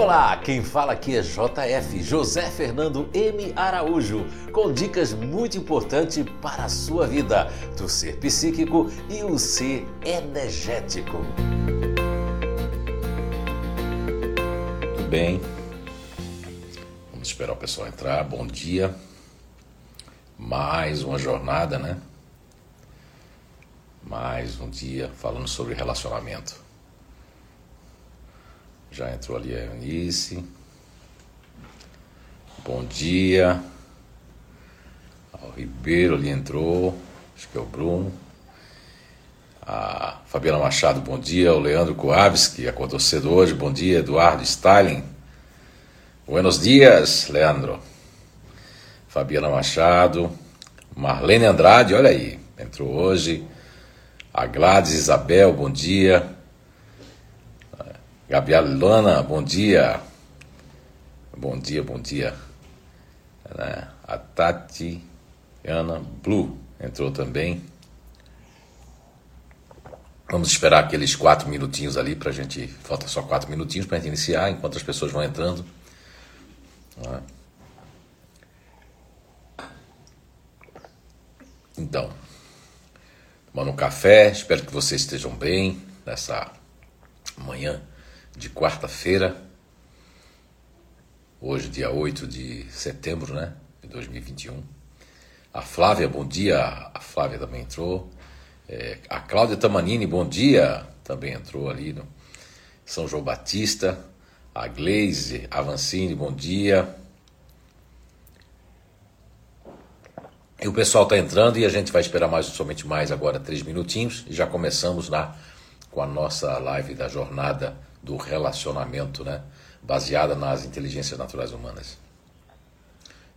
Olá, quem fala aqui é JF, José Fernando M. Araújo, com dicas muito importantes para a sua vida, do ser psíquico e o ser energético. Bem? Vamos esperar o pessoal entrar. Bom dia. Mais uma jornada, né? Mais um dia falando sobre relacionamento. Já entrou ali a Eunice. Bom dia. O Ribeiro ali entrou. Acho que é o Bruno. A Fabiana Machado, bom dia. O Leandro Coaves, que acordou cedo hoje. Bom dia. Eduardo Stalin. Buenos dias, Leandro. Fabiana Machado. Marlene Andrade, olha aí. Entrou hoje. A Gladys Isabel, bom dia. Gabriela bom dia. Bom dia, bom dia. Né? A Tati Ana Blue entrou também. Vamos esperar aqueles quatro minutinhos ali para a gente. Falta só quatro minutinhos para a gente iniciar, enquanto as pessoas vão entrando. Né? Então, tomando um café, espero que vocês estejam bem nessa manhã de quarta-feira, hoje, dia 8 de setembro né, de 2021. A Flávia, bom dia. A Flávia também entrou. É, a Cláudia Tamanini, bom dia. Também entrou ali no São João Batista. A Gleise Avancini, bom dia. E o pessoal está entrando e a gente vai esperar mais somente mais agora três minutinhos e já começamos lá com a nossa live da jornada do relacionamento, né? Baseada nas inteligências naturais humanas.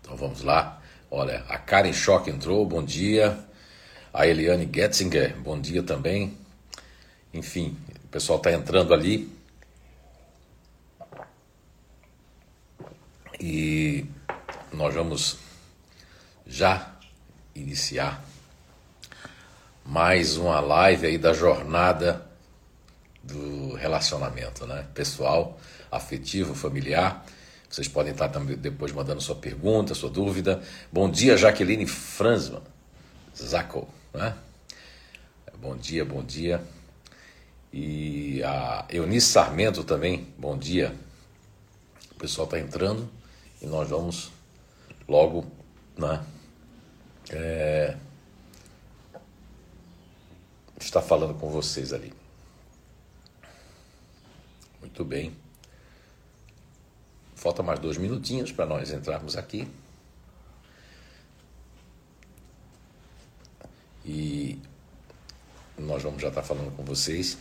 Então vamos lá. Olha, a Karen Schock entrou, bom dia. A Eliane Getzinger, bom dia também. Enfim, o pessoal está entrando ali. E nós vamos já iniciar mais uma live aí da jornada do relacionamento, né? Pessoal, afetivo, familiar. Vocês podem estar também depois mandando sua pergunta, sua dúvida. Bom dia, Jaqueline Franzman. Zaco, né? Bom dia, bom dia. E a Eunice Sarmento também, bom dia. O pessoal está entrando e nós vamos logo, né? É, estar falando com vocês ali. Muito bem. Falta mais dois minutinhos para nós entrarmos aqui. E nós vamos já estar falando com vocês.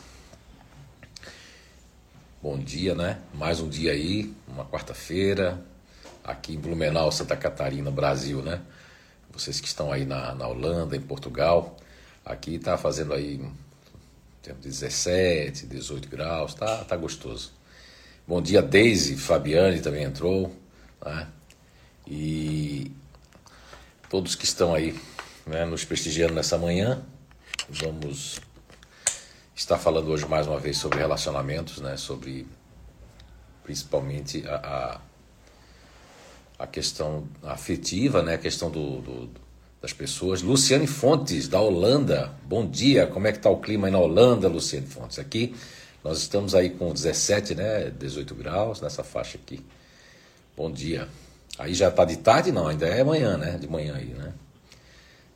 Bom dia, né? Mais um dia aí, uma quarta-feira, aqui em Blumenau, Santa Catarina, Brasil, né? Vocês que estão aí na, na Holanda, em Portugal, aqui está fazendo aí temos 17, 18 graus, tá, tá gostoso. Bom dia, Deise, Fabiane também entrou, né? E todos que estão aí né, nos prestigiando nessa manhã, vamos estar falando hoje mais uma vez sobre relacionamentos, né? Sobre principalmente a, a, a questão afetiva, né? A questão do, do das pessoas. Luciane Fontes, da Holanda. Bom dia, como é que está o clima aí na Holanda, Luciane Fontes? Aqui nós estamos aí com 17, né, 18 graus nessa faixa aqui. Bom dia. Aí já está de tarde? Não, ainda é amanhã, né? De manhã aí, né?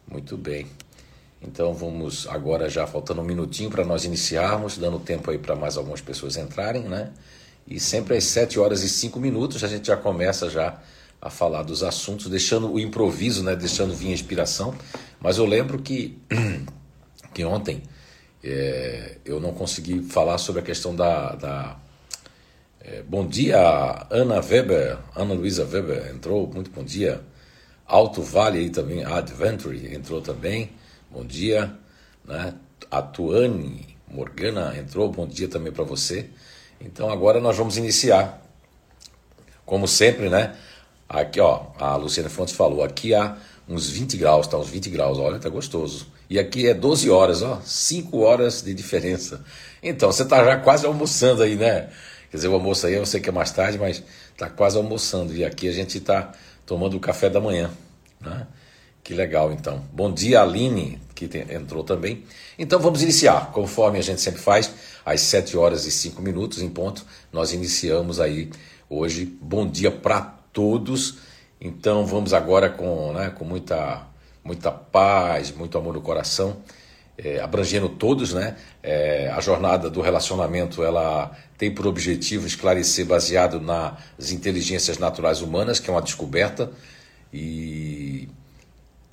Muito bem. Então vamos agora já faltando um minutinho para nós iniciarmos, dando tempo aí para mais algumas pessoas entrarem, né? E sempre às 7 horas e 5 minutos a gente já começa já a falar dos assuntos, deixando o improviso, né, deixando vir a inspiração. Mas eu lembro que, que ontem é, eu não consegui falar sobre a questão da. da é, bom dia, Ana Weber, Ana Luísa Weber entrou, muito bom dia. Alto Vale aí também, Adventure entrou também, bom dia. Né? A Tuane Morgana entrou, bom dia também para você. Então agora nós vamos iniciar, como sempre, né? Aqui, ó, a Luciana Fontes falou, aqui há uns 20 graus, tá uns 20 graus, olha, tá gostoso. E aqui é 12 horas, ó, 5 horas de diferença. Então, você tá já quase almoçando aí, né? Quer dizer, o almoço aí eu sei que é mais tarde, mas está quase almoçando. E aqui a gente está tomando o café da manhã. Né? Que legal, então. Bom dia, Aline, que tem, entrou também. Então vamos iniciar, conforme a gente sempre faz, às 7 horas e 5 minutos em ponto. Nós iniciamos aí hoje. Bom dia para todos. Então vamos agora com, né, com muita, muita paz, muito amor no coração é, abrangendo todos, né? É, a jornada do relacionamento ela tem por objetivo esclarecer baseado nas inteligências naturais humanas, que é uma descoberta e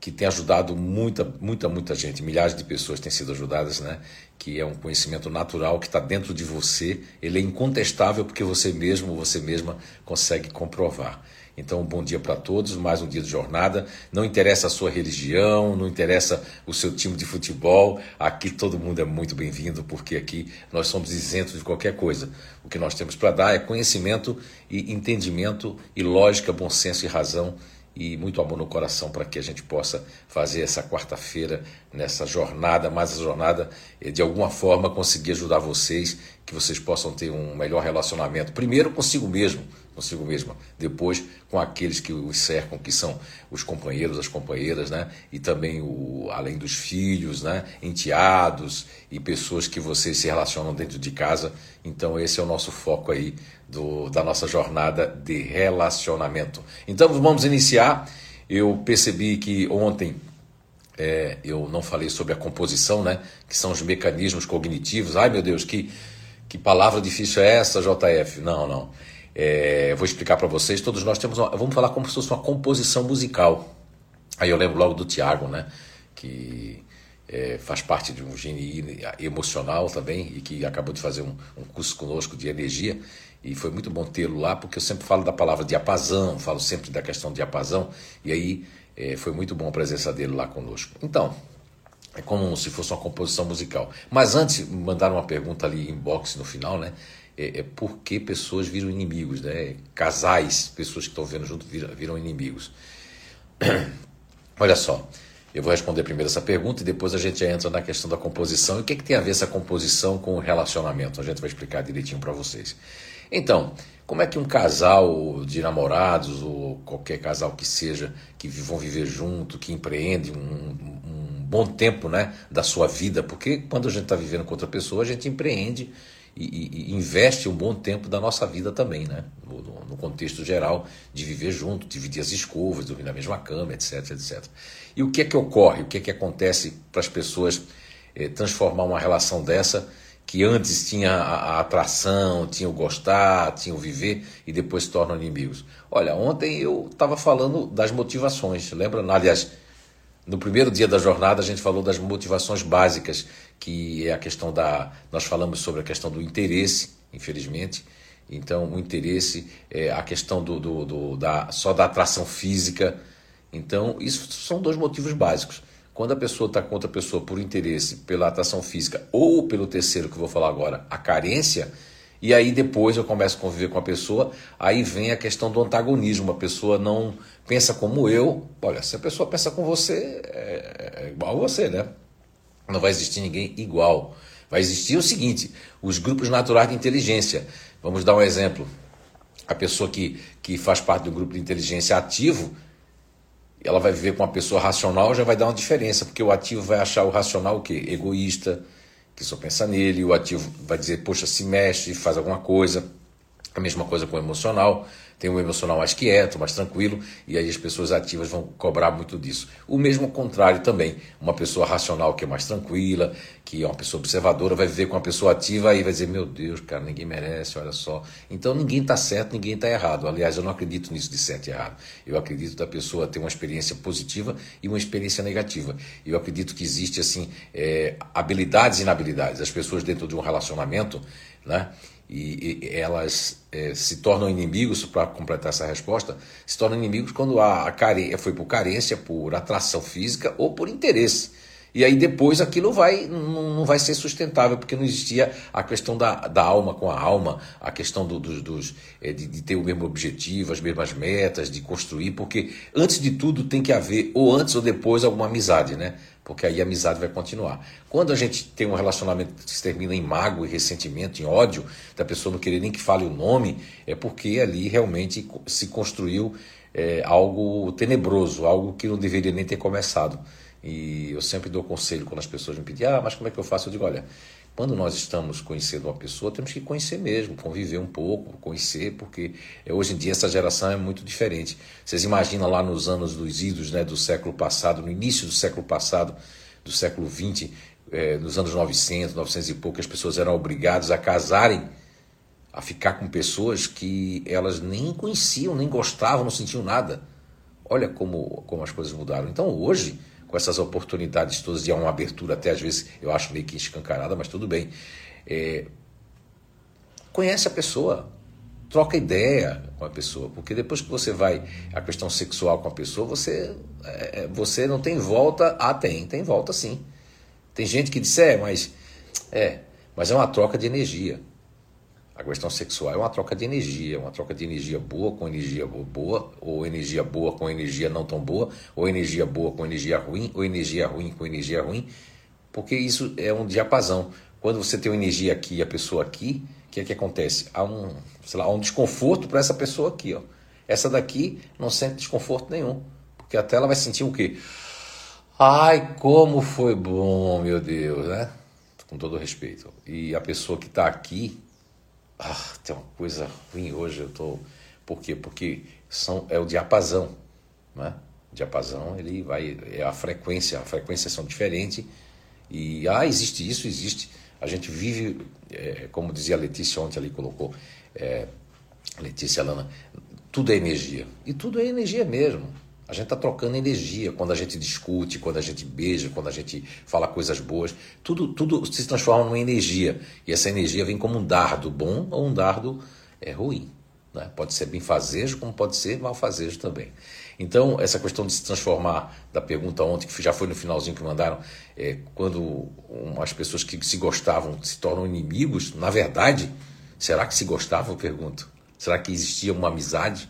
que tem ajudado muita, muita, muita gente, milhares de pessoas têm sido ajudadas, né? Que é um conhecimento natural que está dentro de você, ele é incontestável porque você mesmo, você mesma consegue comprovar. Então, bom dia para todos, mais um dia de jornada. Não interessa a sua religião, não interessa o seu time de futebol, aqui todo mundo é muito bem-vindo, porque aqui nós somos isentos de qualquer coisa. O que nós temos para dar é conhecimento e entendimento e lógica, bom senso e razão e muito amor no coração para que a gente possa fazer essa quarta-feira nessa jornada, mais a jornada eh, de alguma forma conseguir ajudar vocês, que vocês possam ter um melhor relacionamento, primeiro consigo mesmo, consigo mesma, depois com aqueles que os cercam, que são os companheiros, as companheiras, né? E também o além dos filhos, né? Enteados e pessoas que vocês se relacionam dentro de casa. Então esse é o nosso foco aí do, da nossa jornada de relacionamento. Então vamos iniciar. Eu percebi que ontem é, eu não falei sobre a composição, né? Que são os mecanismos cognitivos. Ai meu Deus, que, que palavra difícil é essa, JF? Não, não. É, vou explicar para vocês. Todos nós temos. Uma, vamos falar como se fosse uma composição musical. Aí eu lembro logo do Tiago, né? Que é, faz parte de um gene emocional também e que acabou de fazer um, um curso conosco de energia. E foi muito bom tê-lo lá, porque eu sempre falo da palavra diapasão, falo sempre da questão de diapasão, e aí é, foi muito bom a presença dele lá conosco. Então, é como se fosse uma composição musical. Mas antes, mandaram uma pergunta ali em box no final, né? É, é por que pessoas viram inimigos, né? Casais, pessoas que estão vendo junto viram, viram inimigos. Olha só, eu vou responder primeiro essa pergunta e depois a gente entra na questão da composição. E o que, é que tem a ver essa composição com o relacionamento? A gente vai explicar direitinho para vocês. Então, como é que um casal de namorados ou qualquer casal que seja que vão viver junto, que empreende um, um bom tempo né, da sua vida, porque quando a gente está vivendo com outra pessoa, a gente empreende e, e, investe um bom tempo da nossa vida também, né? No, no, contexto geral de viver junto, dividir as escovas, dormir na mesma cama, etc, etc. E o que é que ocorre, o que é que acontece para as pessoas eh, transformar uma relação dessa que antes tinha a, atração, tinha o gostar, tinha o viver e depois se tornam inimigos. Olha, ontem eu estava falando das motivações, lembra? Aliás, no primeiro dia da jornada a gente falou das motivações básicas, que é a questão da. Nós falamos sobre a questão do interesse, infelizmente. Então, o interesse, é a questão do, do, do da, só da atração física. Então, isso são dois motivos básicos. Quando a pessoa está com outra pessoa por interesse, pela atração física ou pelo terceiro que eu vou falar agora, a carência, e aí depois eu começo a conviver com a pessoa, aí vem a questão do antagonismo. A pessoa não pensa como eu. Olha, se a pessoa pensa com você, é, é igual a você, né? Não vai existir ninguém igual. Vai existir o seguinte: os grupos naturais de inteligência. Vamos dar um exemplo. A pessoa que, que faz parte do grupo de inteligência ativo, ela vai viver com uma pessoa racional, já vai dar uma diferença, porque o ativo vai achar o racional o quê? Egoísta, que só pensa nele, o ativo vai dizer, poxa, se mexe, faz alguma coisa. A mesma coisa com o emocional tem um emocional mais quieto, mais tranquilo, e aí as pessoas ativas vão cobrar muito disso. O mesmo contrário também, uma pessoa racional que é mais tranquila, que é uma pessoa observadora, vai viver com uma pessoa ativa e vai dizer, meu Deus, cara, ninguém merece, olha só. Então ninguém está certo, ninguém está errado. Aliás, eu não acredito nisso de certo e errado. Eu acredito da pessoa ter uma experiência positiva e uma experiência negativa. Eu acredito que existe, assim, é, habilidades e inabilidades. As pessoas dentro de um relacionamento, né? E, e elas é, se tornam inimigos, para completar essa resposta, se tornam inimigos quando a, a carência, foi por carência, por atração física ou por interesse. E aí depois aquilo vai, não, não vai ser sustentável, porque não existia a questão da, da alma com a alma, a questão do, do, dos, é, de, de, ter o mesmo objetivo, as mesmas metas, de construir, porque antes de tudo tem que haver, ou antes ou depois, alguma amizade, né? Porque aí a amizade vai continuar. Quando a gente tem um relacionamento que se termina em mágoa e ressentimento, em ódio, da pessoa não querer nem que fale o nome, é porque ali realmente se construiu é, algo tenebroso, algo que não deveria nem ter começado. E eu sempre dou conselho quando as pessoas me pedem, ah, mas como é que eu faço? Eu digo, olha, quando nós estamos conhecendo uma pessoa, temos que conhecer mesmo, conviver um pouco, conhecer, porque é, hoje em dia essa geração é muito diferente. Vocês imaginam lá nos anos dos idos né, do século passado, no início do século passado, do século XX, é, nos anos 900, 900 e pouco, as pessoas eram obrigadas a casarem, a ficar com pessoas que elas nem conheciam, nem gostavam, não sentiam nada. Olha como, como as coisas mudaram. Então hoje com essas oportunidades todas de uma abertura, até às vezes eu acho meio que escancarada, mas tudo bem. É, conhece a pessoa, troca ideia com a pessoa, porque depois que você vai a questão sexual com a pessoa, você, é, você não tem volta. Ah, tem, tem volta sim. Tem gente que diz, é, mas é, mas é uma troca de energia. A questão sexual é uma troca de energia, uma troca de energia boa com energia boa, ou energia boa com energia não tão boa, ou energia boa com energia ruim, ou energia ruim com energia ruim, porque isso é um diapasão. Quando você tem uma energia aqui e a pessoa aqui, o que é que acontece? Há um, sei lá, um desconforto para essa pessoa aqui, ó. Essa daqui não sente desconforto nenhum, porque até ela vai sentir o quê? Ai, como foi bom, meu Deus, né? Com todo respeito. E a pessoa que está aqui, ah, tem uma coisa ruim hoje, eu tô. Por quê? Porque são, é o diapasão. Né? O diapasão ele vai. É a frequência, a frequência são diferentes. E ah, existe isso, existe. A gente vive, é, como dizia a Letícia ontem ali colocou, é, Letícia Lana, tudo é energia. E tudo é energia mesmo. A gente está trocando energia quando a gente discute, quando a gente beija, quando a gente fala coisas boas. Tudo, tudo se transforma numa energia. E essa energia vem como um dardo bom ou um dardo é, ruim. Né? Pode ser benfazejo, como pode ser malfazejo também. Então, essa questão de se transformar, da pergunta ontem, que já foi no finalzinho que mandaram, é, quando as pessoas que se gostavam se tornam inimigos, na verdade, será que se gostavam? Eu pergunto. Será que existia uma amizade?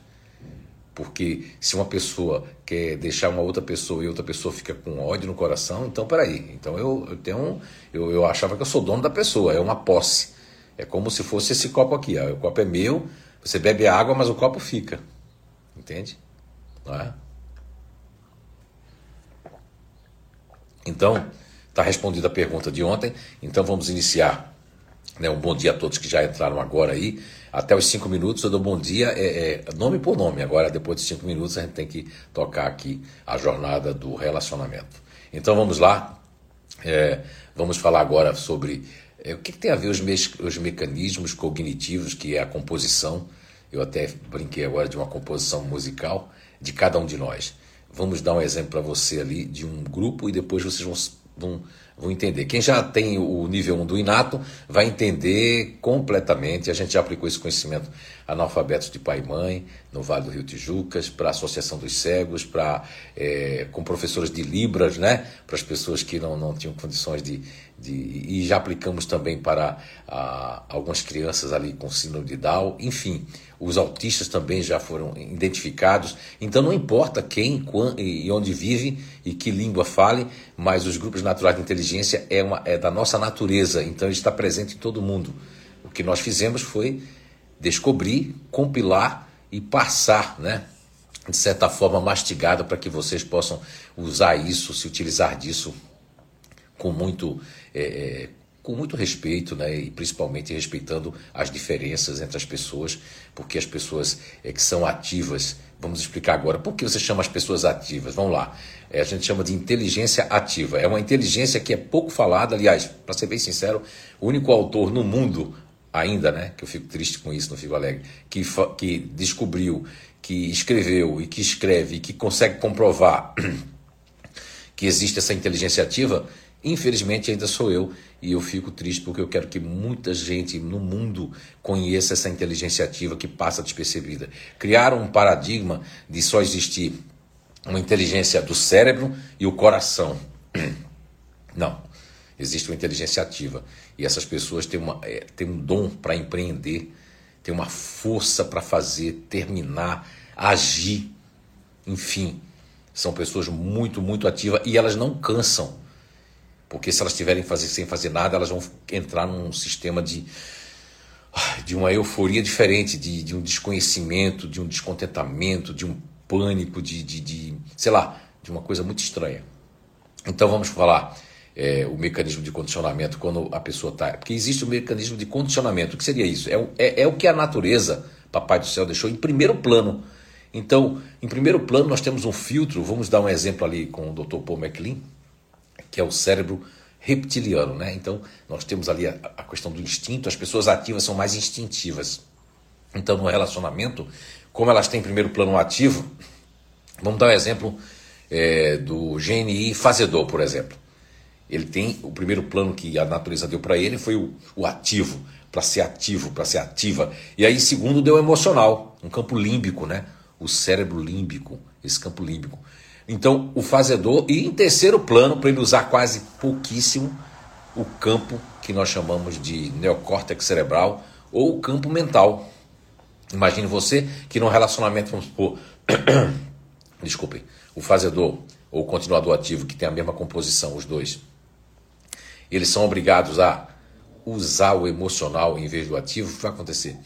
Porque se uma pessoa quer deixar uma outra pessoa e outra pessoa fica com ódio no coração, então peraí. Então eu, eu tenho. Eu, eu achava que eu sou dono da pessoa, é uma posse. É como se fosse esse copo aqui. Ó. O copo é meu, você bebe água, mas o copo fica. Entende? Não é? Então, está respondida a pergunta de ontem. Então vamos iniciar. Né, um bom dia a todos que já entraram agora aí. Até os cinco minutos eu dou bom dia, é, é, nome por nome. Agora, depois de cinco minutos, a gente tem que tocar aqui a jornada do relacionamento. Então vamos lá. É, vamos falar agora sobre é, o que, que, tem a ver os, me os mecanismos cognitivos, que é a composição. Eu até brinquei agora de uma composição musical de cada um de nós. Vamos dar um exemplo para você ali de um grupo e depois vocês vão, vão vão entender. Quem já tem o nível 1 do inato vai entender completamente. A gente já aplicou esse conhecimento analfabetos de pai e mãe, no Vale do Rio Tijucas, para a Associação dos Cegos, para é, com professores de Libras, né? para as pessoas que não, não tinham condições de, de. E já aplicamos também para a, algumas crianças ali com síndrome de Down, enfim. Os autistas também já foram identificados. Então não importa quem e onde vive e que língua fale, mas os grupos naturais de inteligência é, uma, é da nossa natureza, então ele está presente em todo mundo. O que nós fizemos foi descobrir, compilar e passar, né? De certa forma mastigada para que vocês possam usar isso, se utilizar disso com muito é, é com muito respeito, né, e principalmente respeitando as diferenças entre as pessoas, porque as pessoas é, que são ativas, vamos explicar agora, por que você chama as pessoas ativas? Vamos lá, é, a gente chama de inteligência ativa, é uma inteligência que é pouco falada, aliás, para ser bem sincero, o único autor no mundo ainda, né, que eu fico triste com isso, não fico alegre, que, que descobriu, que escreveu e que escreve e que consegue comprovar que existe essa inteligência ativa, infelizmente ainda sou eu e eu fico triste porque eu quero que muita gente no mundo conheça essa inteligência ativa que passa despercebida. Criaram um paradigma de só existir uma inteligência do cérebro e o coração. Não. Existe uma inteligência ativa. E essas pessoas têm, uma, é, têm um dom para empreender, têm uma força para fazer, terminar, agir. Enfim, são pessoas muito, muito ativas e elas não cansam Porque se elas estiverem sem fazer nada, elas vão entrar num sistema de, de uma euforia diferente, de, de um desconhecimento, de um descontentamento, de um pânico, de, de, de sei lá, de uma coisa muito estranha. Então vamos falar é, o mecanismo de condicionamento quando a pessoa está. Porque existe o mecanismo de condicionamento. O que seria isso? É, é, é o que a natureza, Papai do Céu, deixou em primeiro plano. Então, em primeiro plano, nós temos um filtro. Vamos dar um exemplo ali com o Dr. Paul MacLean, que é o cérebro reptiliano. Né? Então, nós temos ali a, a questão do instinto. As pessoas ativas são mais instintivas. Então, no relacionamento, como elas têm primeiro plano ativo, vamos dar um exemplo é, do GNI fazedor, por exemplo. Ele tem o primeiro plano que a natureza deu para ele foi o, o ativo, para ser ativo, para ser ativa. E aí, segundo, deu emocional, um campo límbico, né? O cérebro límbico, esse campo límbico. Então, o fazedor, e em terceiro plano, para ele usar quase pouquíssimo, o campo que nós chamamos de neocórtex cerebral ou o campo mental. Imagine você que num relacionamento, vamos supor, desculpem, o fazedor ou o continuador ativo, que tem a mesma composição, os dois, eles são obrigados a usar o emocional em vez do ativo, o que vai acontecer?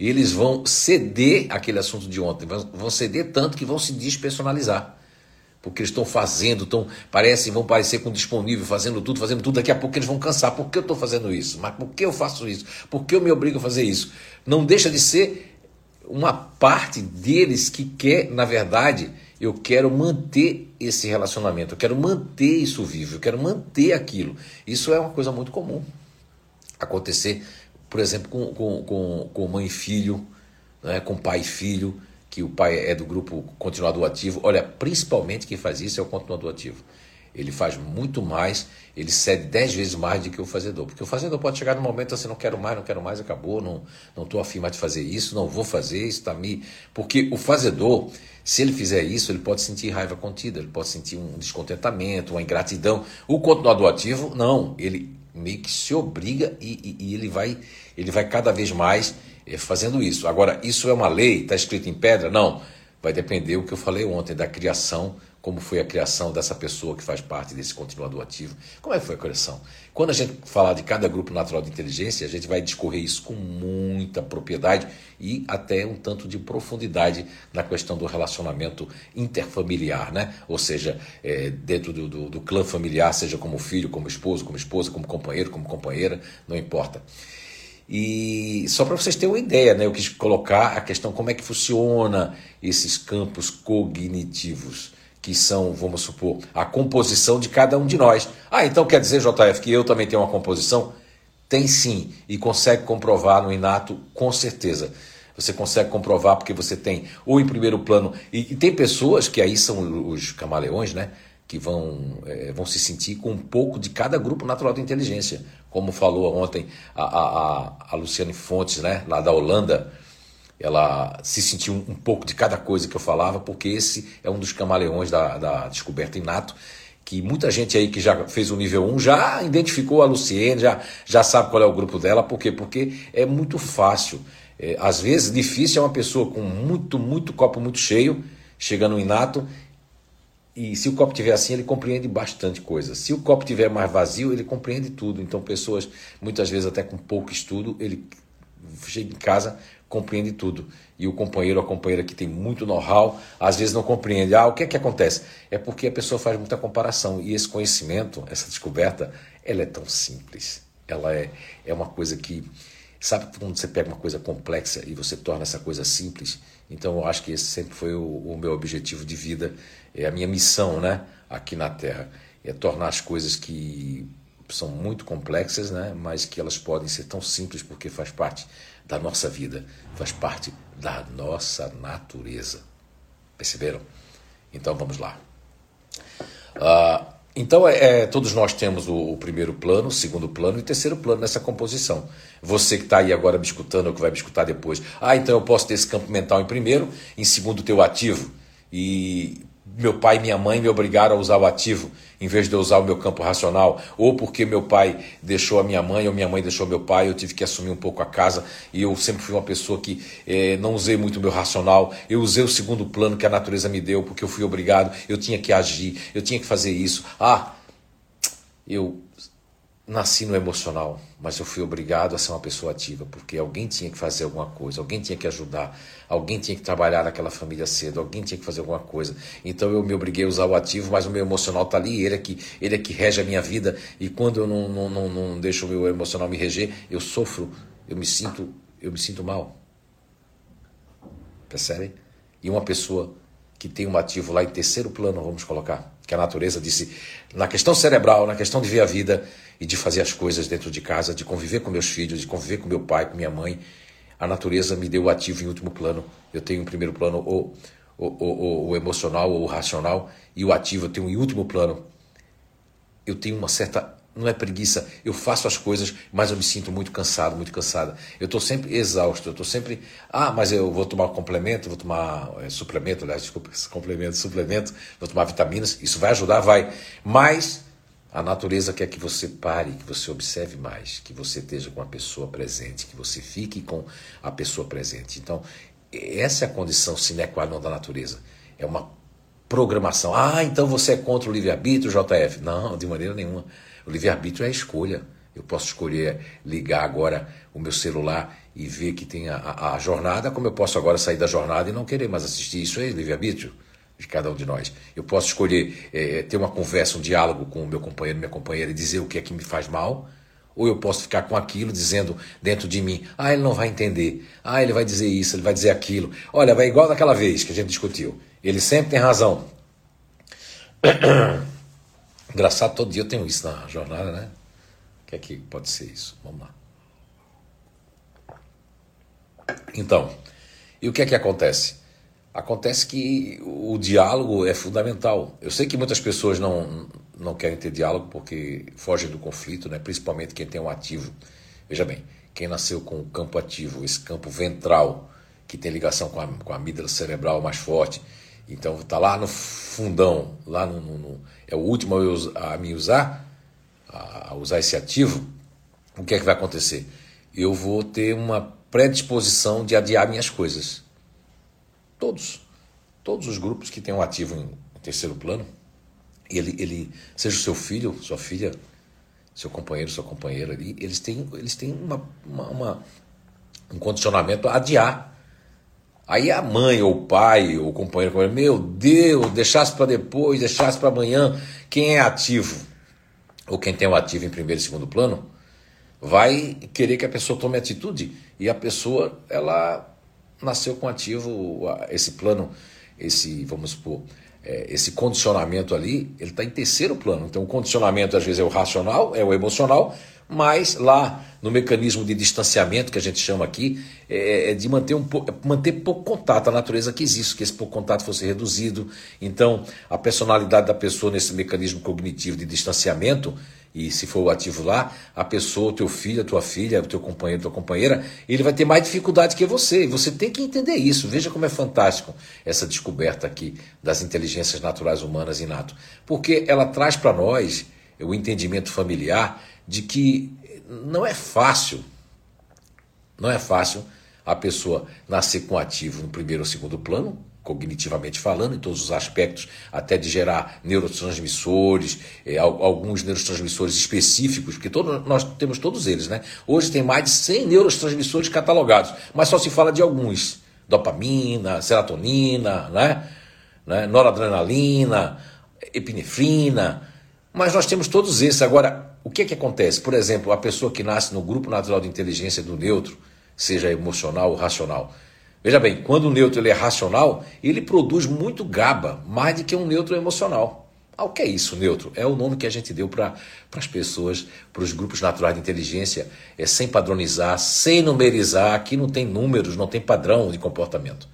Eles vão ceder aquele assunto de ontem, vão ceder tanto que vão se despersonalizar. Porque eles estão fazendo, estão, parecem, vão parecer com disponível, fazendo tudo, fazendo tudo. Daqui a pouco eles vão cansar. Por que eu estou fazendo isso? Mas por que eu faço isso? Por que eu me obrigo a fazer isso? Não deixa de ser uma parte deles que quer, na verdade, eu quero manter esse relacionamento, eu quero manter isso vivo, eu quero manter aquilo. Isso é uma coisa muito comum acontecer, por exemplo, com, com, com, com mãe e filho, né, com pai e filho, que o pai é do grupo continuador ativo. Olha, principalmente quem faz isso é o continuador ativo. Ele faz muito mais, ele cede dez vezes mais do que o fazedor. Porque o fazedor pode chegar no momento assim, não quero mais, não quero mais, acabou, não estou afim mais de fazer isso, não vou fazer, isso está me. Porque o fazedor, se ele fizer isso, ele pode sentir raiva contida, ele pode sentir um descontentamento, uma ingratidão. O continuador ativo, não, ele meio que se obriga e, e, e ele, vai, ele vai cada vez mais fazendo isso. Agora, isso é uma lei, está escrito em pedra? Não. Vai depender o que eu falei ontem, da criação como foi a criação dessa pessoa que faz parte desse continuador ativo. Como é que foi a criação? Quando a gente falar de cada grupo natural de inteligência, a gente vai discorrer isso com muita propriedade e até um tanto de profundidade na questão do relacionamento interfamiliar, né? Ou seja, é, dentro do, do, do clã familiar, seja como filho, como esposo, como esposa, como companheiro, como companheira, não importa. E só para vocês terem uma ideia, né, eu quis colocar a questão como é que funciona esses campos cognitivos que são, vamos supor, a composição de cada um de nós. Ah, então quer dizer, JF, que eu também tenho uma composição? Tem sim, e consegue comprovar no inato com certeza. Você consegue comprovar porque você tem, ou em primeiro plano, e, e tem pessoas que aí são os camaleões, né? Que vão, é, vão se sentir com um pouco de cada grupo natural de inteligência. Como falou ontem a, a, a Luciane Fontes, né? Lá da Holanda, ela se sentiu um, pouco de cada coisa que eu falava, porque esse é um dos camaleões da, da descoberta inato, que muita gente aí que já fez o nível 1 já identificou a Luciene, já, já sabe qual é o grupo dela, por quê? Porque é muito fácil. É, às vezes, difícil é uma pessoa com muito, muito copo muito cheio, chegando no inato, e se o copo tiver assim, ele compreende bastante coisa. Se o copo tiver mais vazio, ele compreende tudo. Então, pessoas, muitas vezes até com pouco estudo, ele chega em casa compreende tudo. E o companheiro ou a companheira que tem muito know-how, às vezes não compreende. Ah, o que é que acontece? É porque a pessoa faz muita comparação. E esse conhecimento, essa descoberta, ela é tão simples. Ela é, é uma coisa que. Sabe quando você pega uma coisa complexa e você torna essa coisa simples? Então eu acho que esse sempre foi o, o meu objetivo de vida, é a minha missão né, aqui na Terra. É tornar as coisas que são muito complexas, né, mas que elas podem ser tão simples porque faz parte da nossa vida, faz parte da nossa natureza. Perceberam? Então vamos lá. Uh, então, é, é, todos nós temos o, o, primeiro plano, o segundo plano e o terceiro plano nessa composição. Você que está aí agora me escutando, ou que vai me escutar depois. Ah, então eu posso ter esse campo mental em primeiro, em segundo, teu ativo. E meu pai e minha mãe me obrigaram a usar o ativo em vez de eu usar o meu campo racional, ou porque meu pai deixou a minha mãe, ou minha mãe deixou meu pai, eu tive que assumir um pouco a casa, e eu sempre fui uma pessoa que eh, não usei muito o meu racional, eu usei o segundo plano que a natureza me deu, porque eu fui obrigado, eu tinha que agir, eu tinha que fazer isso. Ah, eu nasci no emocional, mas eu fui obrigado a ser uma pessoa ativa, porque alguém tinha que fazer alguma coisa, alguém tinha que ajudar, alguém tinha que trabalhar naquela família cedo, alguém tinha que fazer alguma coisa. Então eu me obriguei a usar o ativo, mas o meu emocional está ali, ele é que ele é que rege a minha vida, e quando eu não, não, não, não deixo o meu emocional me reger, eu sofro, eu me sinto, eu me sinto mal. Percebem? E uma pessoa que tem um ativo lá em terceiro plano, vamos colocar, que a natureza disse, na questão cerebral, na questão de ver a vida e de fazer as coisas dentro de casa, de conviver com meus filhos, de conviver com meu pai, com minha mãe, a natureza me deu o ativo em último plano. Eu tenho em primeiro plano o, o, o, o emocional ou o racional, e o ativo eu tenho em último plano. Eu tenho uma certa não é preguiça, eu faço as coisas, mas eu me sinto muito cansado, muito cansada. Eu estou sempre exausto, eu estou sempre, ah, mas eu vou tomar complemento, vou tomar é, suplemento, aliás, desculpa, complemento, suplemento, vou tomar vitaminas, isso vai ajudar, vai. Mas a natureza quer que você pare, que você observe mais, que você esteja com a pessoa presente, que você fique com a pessoa presente. Então, essa é a condição sine qua non da natureza. É uma programação. Ah, então você é contra o livre-arbítrio, JF? Não, de maneira nenhuma. O livre-arbítrio é a escolha. Eu posso escolher ligar agora o meu celular e ver que tem a, a, a, jornada, como eu posso agora sair da jornada e não querer mais assistir. Isso é livre-arbítrio de cada um de nós. Eu posso escolher é, ter uma conversa, um diálogo com o meu companheiro, minha companheira e dizer o que é que me faz mal, ou eu posso ficar com aquilo dizendo dentro de mim: ah, ele não vai entender, ah, ele vai dizer isso, ele vai dizer aquilo. Olha, vai igual daquela vez que a gente discutiu. Ele sempre tem razão. Engraçado, todo dia eu tenho isso na jornada, né? O que é que pode ser isso? Vamos lá. Então, e o que é que acontece? Acontece que o diálogo é fundamental. Eu sei que muitas pessoas não, não querem ter diálogo porque fogem do conflito, né? principalmente quem tem um ativo. Veja bem, quem nasceu com o campo ativo, esse campo ventral, que tem ligação com a, com a amígdala cerebral mais forte, então está lá no fundão, lá no, no, no, é o último a, me usar, a, usar esse ativo. O que é que vai acontecer? Eu vou ter uma predisposição de adiar minhas coisas. Todos, todos os grupos que têm um ativo em terceiro plano, ele, ele seja o seu filho, sua filha, seu companheiro, sua companheira ali, eles têm, eles têm uma, uma, uma um condicionamento a adiar Aí a mãe, ou o pai, ou o companheiro, meu Deus, deixasse para depois, deixasse para amanhã. Quem é ativo, ou quem tem o ativo em primeiro e segundo plano, vai querer que a pessoa tome atitude. E a pessoa, ela nasceu com ativo, esse plano, esse, vamos supor, é, esse condicionamento ali, ele está em terceiro plano. Então o condicionamento às vezes é o racional, é o emocional, mas lá no mecanismo de distanciamento que a gente chama aqui, é, é de manter, um, manter pouco contato. A natureza quis isso, que esse pouco contato fosse reduzido. Então, a personalidade da pessoa nesse mecanismo cognitivo de distanciamento, e se for o ativo lá, a pessoa, o teu filho, a tua filha, o teu companheiro, a tua companheira, ele vai ter mais dificuldade que você. E você tem que entender isso. Veja como é fantástico essa descoberta aqui das inteligências naturais humanas inato. Porque ela traz para nós o entendimento familiar de que não é fácil, não é fácil a pessoa nascer com ativo no primeiro ou segundo plano, cognitivamente falando, em todos os aspectos, até de gerar neurotransmissores, eh, alguns neurotransmissores específicos, porque todo, nós temos todos eles, né? Hoje tem mais de 100 neurotransmissores catalogados, mas só se fala de alguns: dopamina, serotonina, né? né? noradrenalina, epinefrina, mas nós temos todos esses. Agora, o que, é que acontece? Por exemplo, a pessoa que nasce no grupo natural de inteligência do neutro, seja emocional ou racional. Veja bem, quando o neutro ele é racional, ele produz muito GABA, mais do que um neutro emocional. Ah, o que é isso, neutro? É o nome que a gente deu para as pessoas, para os grupos naturais de inteligência, é sem padronizar, sem numerizar, aqui não tem números, não tem padrão de comportamento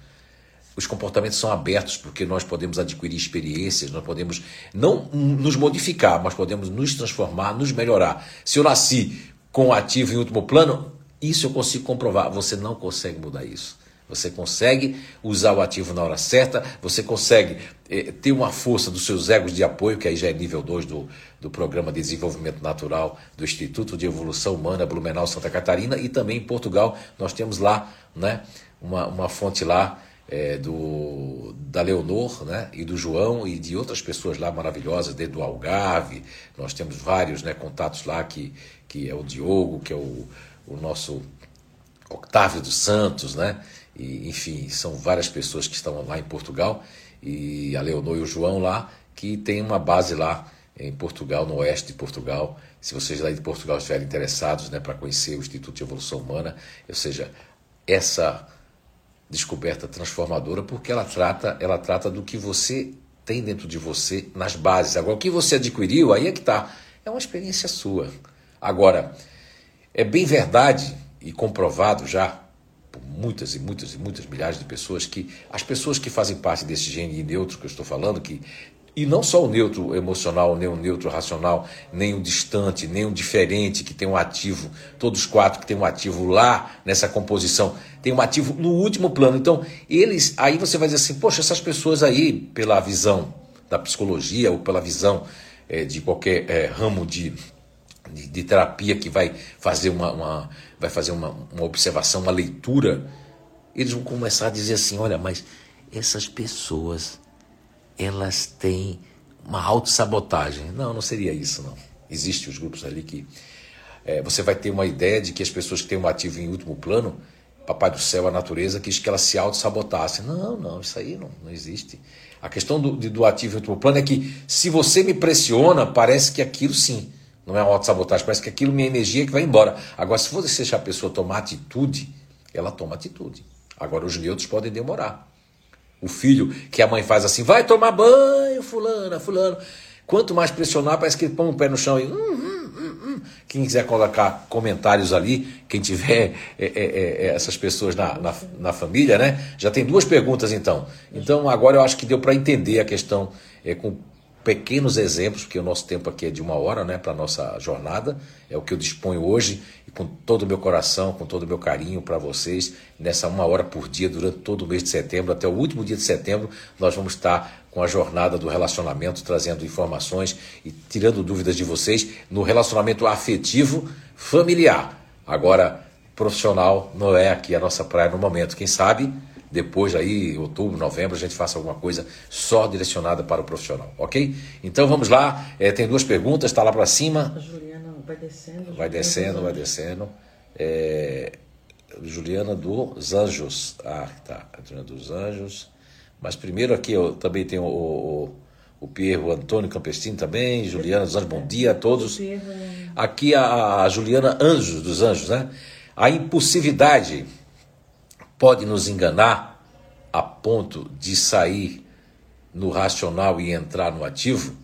os comportamentos são abertos porque nós podemos adquirir experiências, nós podemos não nos modificar, mas podemos nos transformar, nos melhorar. Se eu nasci com ativo em último plano, isso eu consigo comprovar. Você não consegue mudar isso. Você consegue usar o ativo na hora certa, você consegue eh, ter uma força dos seus egos de apoio, que aí já é nível 2 do, do Programa de Desenvolvimento Natural do Instituto de Evolução Humana Blumenau Santa Catarina, e também em Portugal nós temos lá né, uma, uma fonte lá é, do, da Leonor né, e do João e de outras pessoas lá maravilhosas, desde o Algarve. Nós temos vários né, contatos lá, que, que é o Diogo, que é o, o nosso Octávio dos Santos, né? E, enfim, são várias pessoas que estão lá em Portugal e a Leonor e o João lá, que tem uma base lá em Portugal, no oeste de Portugal. Se vocês lá de Portugal estiverem interessados né, para conhecer o Instituto de Evolução Humana, ou seja, essa descoberta transformadora, porque ela trata, ela trata do que você tem dentro de você nas bases. Agora, o que você adquiriu, aí é que está. É uma experiência sua. Agora, é bem verdade e comprovado já por muitas e muitas e muitas milhares de pessoas que as pessoas que fazem parte desse gene neutro que eu estou falando, que e não só o neutro emocional, nem o neutro racional, nem o distante, nem o diferente que tem um ativo, todos quatro que tem um ativo lá nessa composição, tem um ativo no último plano. Então, eles, aí você vai dizer assim, poxa, essas pessoas aí, pela visão da psicologia ou pela visão é, de qualquer é, ramo de, de, de, terapia que vai fazer uma, uma vai fazer uma, uma observação, uma leitura, eles vão começar a dizer assim, olha, mas essas pessoas elas têm uma autossabotagem. Não, não seria isso, não. Existem os grupos ali que é, você vai ter uma ideia de que as pessoas que têm um ativo em último plano, Papai do Céu, a natureza, quis que elas se auto-sabotassem. Não, não, isso aí não, não existe. A questão do, do ativo em último plano é que se você me pressiona, parece que aquilo sim, não é uma auto-sabotagem, parece que aquilo é minha energia que vai embora. Agora, se você deixar a pessoa tomar atitude, ela toma atitude. Agora, os neutros podem demorar o filho, que a mãe faz assim, vai tomar banho, fulana, fulano. Quanto mais pressionar, parece que ele põe o pé no chão e. Hum, hum, hum, hum. quem quiser colocar comentários ali, quem tiver é, é, é, é, essas pessoas na, na, na, família, né? Já tem duas perguntas então. Então agora eu acho que deu para entender a questão é, com pequenos exemplos, porque o nosso tempo aqui é de uma hora, né, para a nossa jornada, é o que eu disponho hoje, e com todo o meu coração, com todo o meu carinho para vocês, nessa uma hora por dia, durante todo o mês de setembro, até o último dia de setembro, nós vamos estar com a jornada do relacionamento, trazendo informações e tirando dúvidas de vocês no relacionamento afetivo familiar. Agora, profissional não é aqui a nossa praia no momento, quem sabe depois aí, outubro, novembro, a gente faça alguma coisa só direcionada para o profissional, ok? Então vamos lá, é, tem duas perguntas, está lá para cima. A Juliana vai descendo. Vai descendo, vai descendo. É, Juliana dos Anjos. Ah, tá. Juliana dos Anjos. Mas primeiro aqui eu também tenho o, o, o Pierro Antônio Campestino também, Juliana dos Anjos, bom dia a todos. Aqui a, a Juliana Anjos dos Anjos, né? A impulsividade pode nos enganar a ponto de sair no racional e entrar no ativo?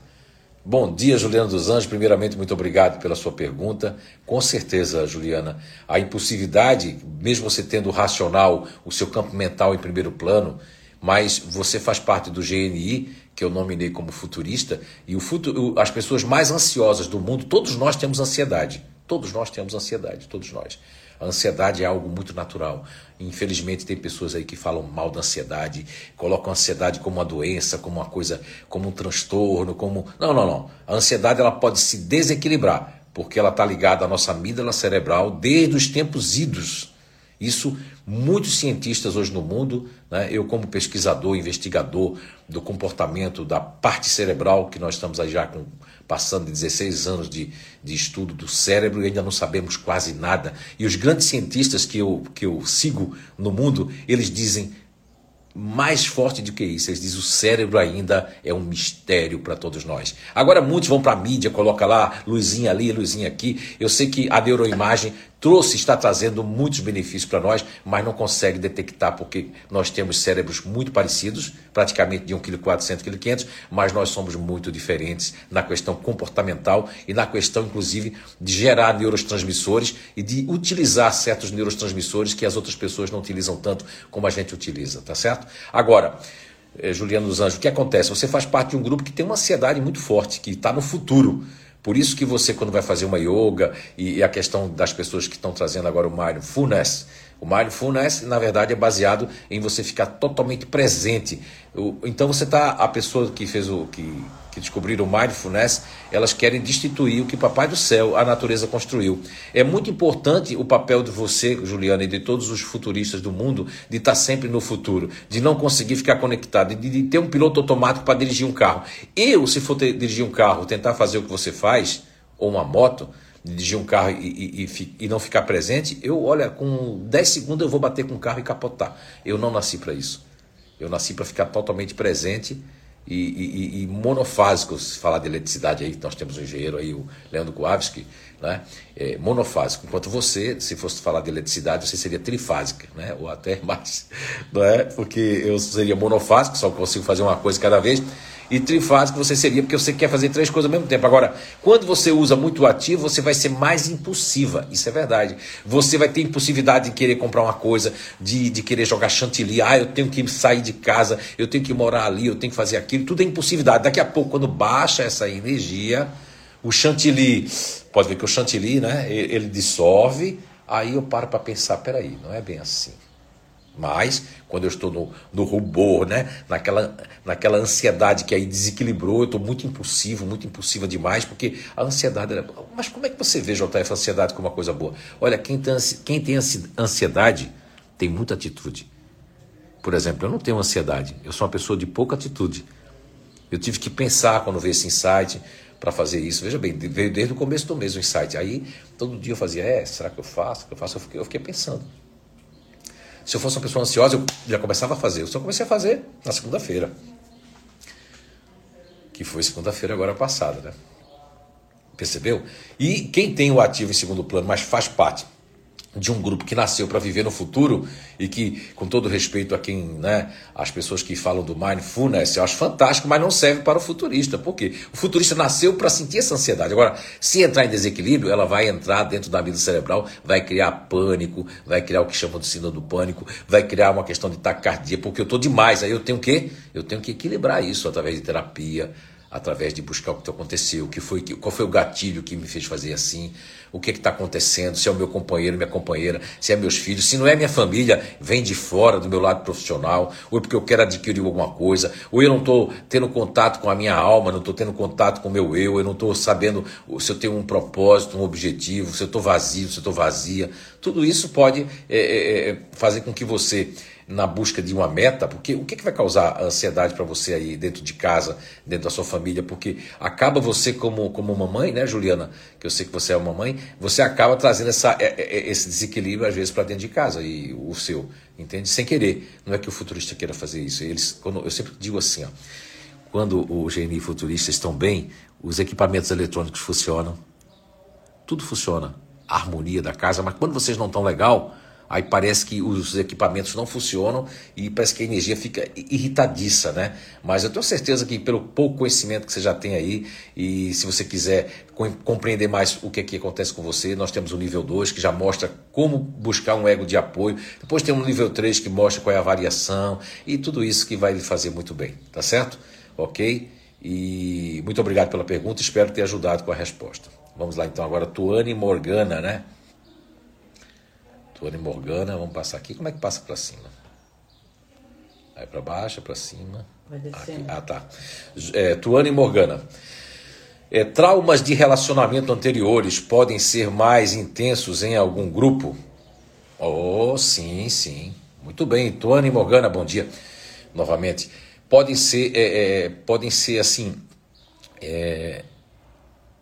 Bom dia, Juliana dos Anjos. Primeiramente, muito obrigado pela sua pergunta. Com certeza, Juliana, a impulsividade, mesmo você tendo o racional, o seu campo mental em primeiro plano, mas você faz parte do GNI, que eu nominei como futurista, e o futuro, as pessoas mais ansiosas do mundo, todos nós temos ansiedade. Todos nós temos ansiedade, todos nós. A ansiedade é algo muito natural. Infelizmente tem pessoas aí que falam mal da ansiedade, colocam a ansiedade como uma doença, como uma coisa, como um transtorno, como não, não, não. A ansiedade ela pode se desequilibrar porque ela está ligada à nossa amígdala cerebral desde os tempos idos. Isso muitos cientistas hoje no mundo, né, eu como pesquisador, investigador do comportamento da parte cerebral que nós estamos aí já com passando de 16 anos de, de estudo do cérebro e ainda não sabemos quase nada. E os grandes cientistas que eu, que eu sigo no mundo, eles dizem mais forte do que isso. Eles dizem o cérebro ainda é um mistério para todos nós. Agora muitos vão para a mídia, coloca lá luzinha ali, luzinha aqui. Eu sei que a neuroimagem trouxe, está trazendo muitos benefícios para nós, mas não consegue detectar porque nós temos cérebros muito parecidos, praticamente de 1,4 kg, 1,5 mas nós somos muito diferentes na questão comportamental e na questão, inclusive, de gerar neurotransmissores e de utilizar certos neurotransmissores que as outras pessoas não utilizam tanto como a gente utiliza, tá certo? Agora, eh, Juliano dos Anjos, o que acontece? Você faz parte de um grupo que tem uma ansiedade muito forte, que está no futuro. Por isso que você, quando vai fazer uma yoga, e, a questão das pessoas que estão trazendo agora o mindfulness, O mindfulness, na verdade, é baseado em você ficar totalmente presente. Então você está, a pessoa que fez o que, que descobriram o mindfulness, elas querem destituir o que Papai do Céu, a natureza construiu. É muito importante o papel de você, Juliana, e de todos os futuristas do mundo, de estar tá sempre no futuro, de não conseguir ficar conectado, de, de ter um piloto automático para dirigir um carro. Eu, se for ter, dirigir um carro, tentar fazer o que você faz, ou uma moto, dirigir um carro e, e, e, não ficar presente, eu, olha, com 10 segundos eu vou bater com o carro e capotar. Eu não nasci para isso. Eu nasci para ficar totalmente presente e, e, monofásico. Se falar de eletricidade aí, nós temos um engenheiro aí, o Leandro Kowalski, né? É, monofásico. Enquanto você, se fosse falar de eletricidade, você seria trifásica, né? Ou até mais, não é? Porque eu seria monofásico, só consigo fazer uma coisa cada vez e trifásico você seria, porque você quer fazer três coisas ao mesmo tempo. Agora, quando você usa muito ativo, você vai ser mais impulsiva. Isso é verdade. Você vai ter impulsividade de querer comprar uma coisa, de, de querer jogar chantilly. Ah, eu tenho que sair de casa, eu tenho que morar ali, eu tenho que fazer aquilo. Tudo é impulsividade. Daqui a pouco, quando baixa essa energia, o chantilly, pode ver que o chantilly, né, ele dissolve. Aí eu paro para pensar, peraí, não é bem assim. Mas, quando eu estou no, no rubor, né? naquela, naquela ansiedade que aí desequilibrou, eu estou muito impulsivo, muito impulsiva demais, porque a ansiedade. Era... Mas como é que você vê, JF, a ansiedade como uma coisa boa? Olha, quem tem, ansiedade tem muita atitude. Por exemplo, eu não tenho ansiedade, eu sou uma pessoa de pouca atitude. Eu tive que pensar quando veio esse insight para fazer isso. Veja bem, veio desde o começo do mês o insight. Aí, todo dia eu fazia, é, será que eu faço? Eu faço? Eu fiquei, eu fiquei pensando. Se eu fosse uma pessoa ansiosa, eu já começava a fazer. Eu só comecei a fazer na segunda-feira. Que foi segunda-feira agora passada, né? Percebeu? E quem tem o ativo em segundo plano, mas faz parte de um grupo que nasceu para viver no futuro e que, com todo respeito a quem, né, as pessoas que falam do mindfulness, eu acho fantástico, mas não serve para o futurista. Por quê? O futurista nasceu para sentir essa ansiedade. Agora, se entrar em desequilíbrio, ela vai entrar dentro da vida cerebral, vai criar pânico, vai criar o que chamam de síndrome do pânico, vai criar uma questão de taquicardia, porque eu estou demais. Aí eu tenho que, eu tenho que equilibrar isso através de terapia, através de buscar o que aconteceu, o que foi, qual foi o gatilho que me fez fazer assim, o que está acontecendo, se é o meu companheiro, minha companheira, se é meus filhos, se não é minha família, vem de fora do meu lado profissional, ou é porque eu quero adquirir alguma coisa, ou eu não estou tendo contato com a minha alma, não estou tendo contato com o meu eu, eu não estou sabendo se eu tenho um propósito, um objetivo, se eu estou vazio, se eu estou vazia. Tudo isso pode é, é, é fazer com que você na busca de uma meta, porque o que, que vai causar ansiedade para você aí dentro de casa, dentro da sua família? Porque acaba você como, como mamãe, né, Juliana? Que eu sei que você é uma mãe, você acaba trazendo essa, é, é, é, esse desequilíbrio às vezes para dentro de casa e o seu, entende? Sem querer. Não é que o futurista queira fazer isso. Eles, quando, eu sempre digo assim, ó, quando o GNI futurista estão bem, os equipamentos eletrônicos funcionam, tudo funciona, a harmonia da casa, mas quando vocês não estão legal, Aí parece que os equipamentos não funcionam e parece que a energia fica irritadiça, né? Mas eu tenho certeza que pelo pouco conhecimento que você já tem aí, e se você quiser compreender mais o que, é que acontece com você, nós temos o nível 2 que já mostra como buscar um ego de apoio. Depois tem o nível 3 que mostra qual é a variação e tudo isso que vai lhe fazer muito bem, tá certo? Ok? E muito obrigado pela pergunta, espero ter ajudado com a resposta. Vamos lá então agora, Tuane Morgana, né? Tuane Morgana, vamos passar aqui. Como é que passa para cima? Aí para baixo, para cima. Ah, tá. É, Tuane Morgana. É, traumas de relacionamento anteriores podem ser mais intensos em algum grupo? Oh, sim, sim. Muito bem. Tuane Morgana, bom dia. Novamente. Podem ser, é, é, podem ser assim, é,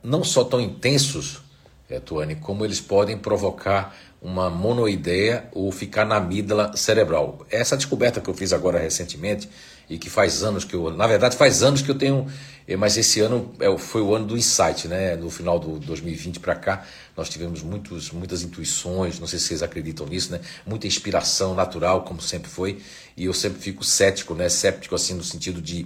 não só tão intensos, é, Tuane, como eles podem provocar uma monoideia ou ficar na amígdala cerebral. Essa descoberta que eu fiz agora recentemente e que faz anos que eu, na verdade faz anos que eu tenho, eh, mas esse ano é foi o ano do insight, né? No final do 2020 para cá, nós tivemos muitos, muitas intuições, não sei se vocês acreditam nisso, né? Muita inspiração natural, como sempre foi, e eu sempre fico cético, né? Céptico assim no sentido de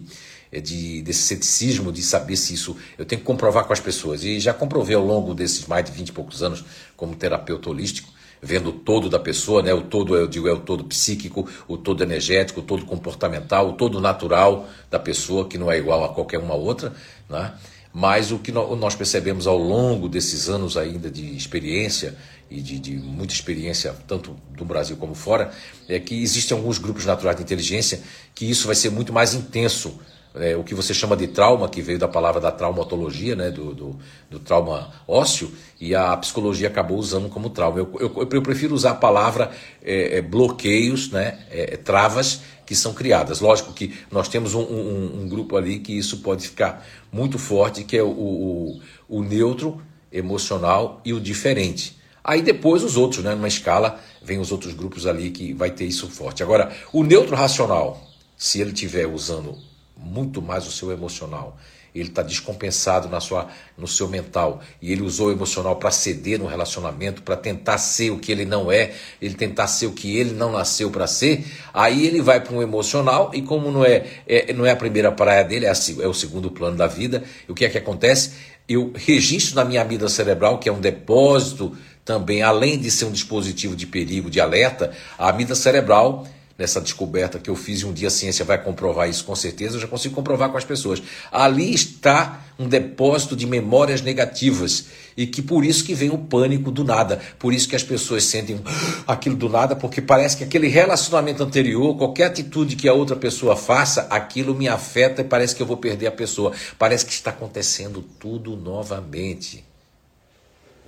de, desse ceticismo de saber se isso eu tenho que comprovar com as pessoas. E já comprovei ao longo desses mais de 20 e poucos anos como terapeuta holístico vendo o todo da pessoa, né? O todo, eu digo, é o todo psíquico, o todo energético, o todo comportamental, o todo natural da pessoa, que não é igual a qualquer uma outra, né? Mas o que nós percebemos ao longo desses anos ainda de experiência e de, de, muita experiência, tanto do Brasil como fora, é que existem alguns grupos naturais de inteligência que isso vai ser muito mais intenso. É, o que você chama de trauma, que veio da palavra da traumatologia, né, do, do, do trauma ósseo, e a psicologia acabou usando como trauma. Eu, eu, eu prefiro usar a palavra é, é, bloqueios, né, é, travas que são criadas. Lógico que nós temos um, um, um, grupo ali que isso pode ficar muito forte, que é o, o, o neutro emocional e o diferente. Aí depois os outros, né? Numa escala, vem os outros grupos ali que vai ter isso forte. Agora, o neutro racional, se ele estiver usando muito mais o seu emocional, ele está descompensado na sua, no seu mental. E ele usou o emocional para ceder no relacionamento, para tentar ser o que ele não é, ele tentar ser o que ele não nasceu para ser, aí ele vai para um emocional e como não é, é, não é a primeira praia dele, é, é o segundo plano da vida, o que é que acontece? Eu registro na minha amígdala cerebral, que é um depósito também, além de ser um dispositivo de perigo, de alerta, a amígdala cerebral, nessa descoberta que eu fiz, e um dia a ciência vai comprovar isso com certeza, eu já consigo comprovar com as pessoas. Ali está um depósito de memórias negativas e que por isso que vem o pânico do nada, por isso que as pessoas sentem aquilo do nada, porque parece que aquele relacionamento anterior, qualquer atitude que a outra pessoa faça, aquilo me afeta e parece que eu vou perder a pessoa, parece que está acontecendo tudo novamente.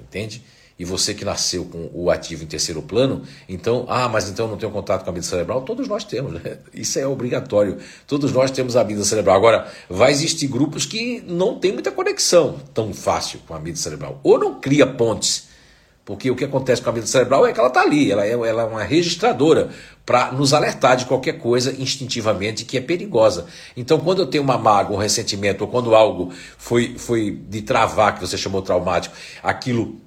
Entende? E você que nasceu com o ativo em terceiro plano, então, ah, mas então eu não tenho contato com a vida cerebral? Todos nós temos, né? Isso é obrigatório. Todos nós temos a vida cerebral. Agora, vai existir grupos que não tem muita conexão tão fácil com a vida cerebral, ou não cria pontes. Porque o que acontece com a vida cerebral é que ela está ali, ela é, ela é uma registradora para nos alertar de qualquer coisa instintivamente que é perigosa. Então, quando eu tenho uma mágoa, um ressentimento, ou quando algo foi, foi de travar, que você chamou traumático, aquilo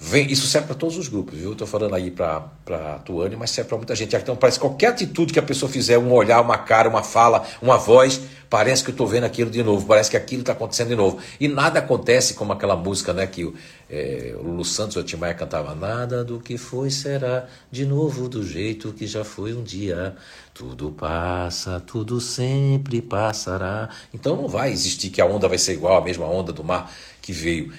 Vem, isso serve para todos os grupos, viu? Estou falando aí para a Tuane, mas serve para muita gente. Então, parece que qualquer atitude que a pessoa fizer, um olhar, uma cara, uma fala, uma voz, parece que eu estou vendo aquilo de novo, parece que aquilo está acontecendo de novo. E nada acontece como aquela música né, que é, o Lulu Santos e o Timaya cantava: Nada do que foi será de novo do jeito que já foi um dia. Tudo passa, tudo sempre passará. Então não vai existir que a onda vai ser igual à mesma onda do mar que veio.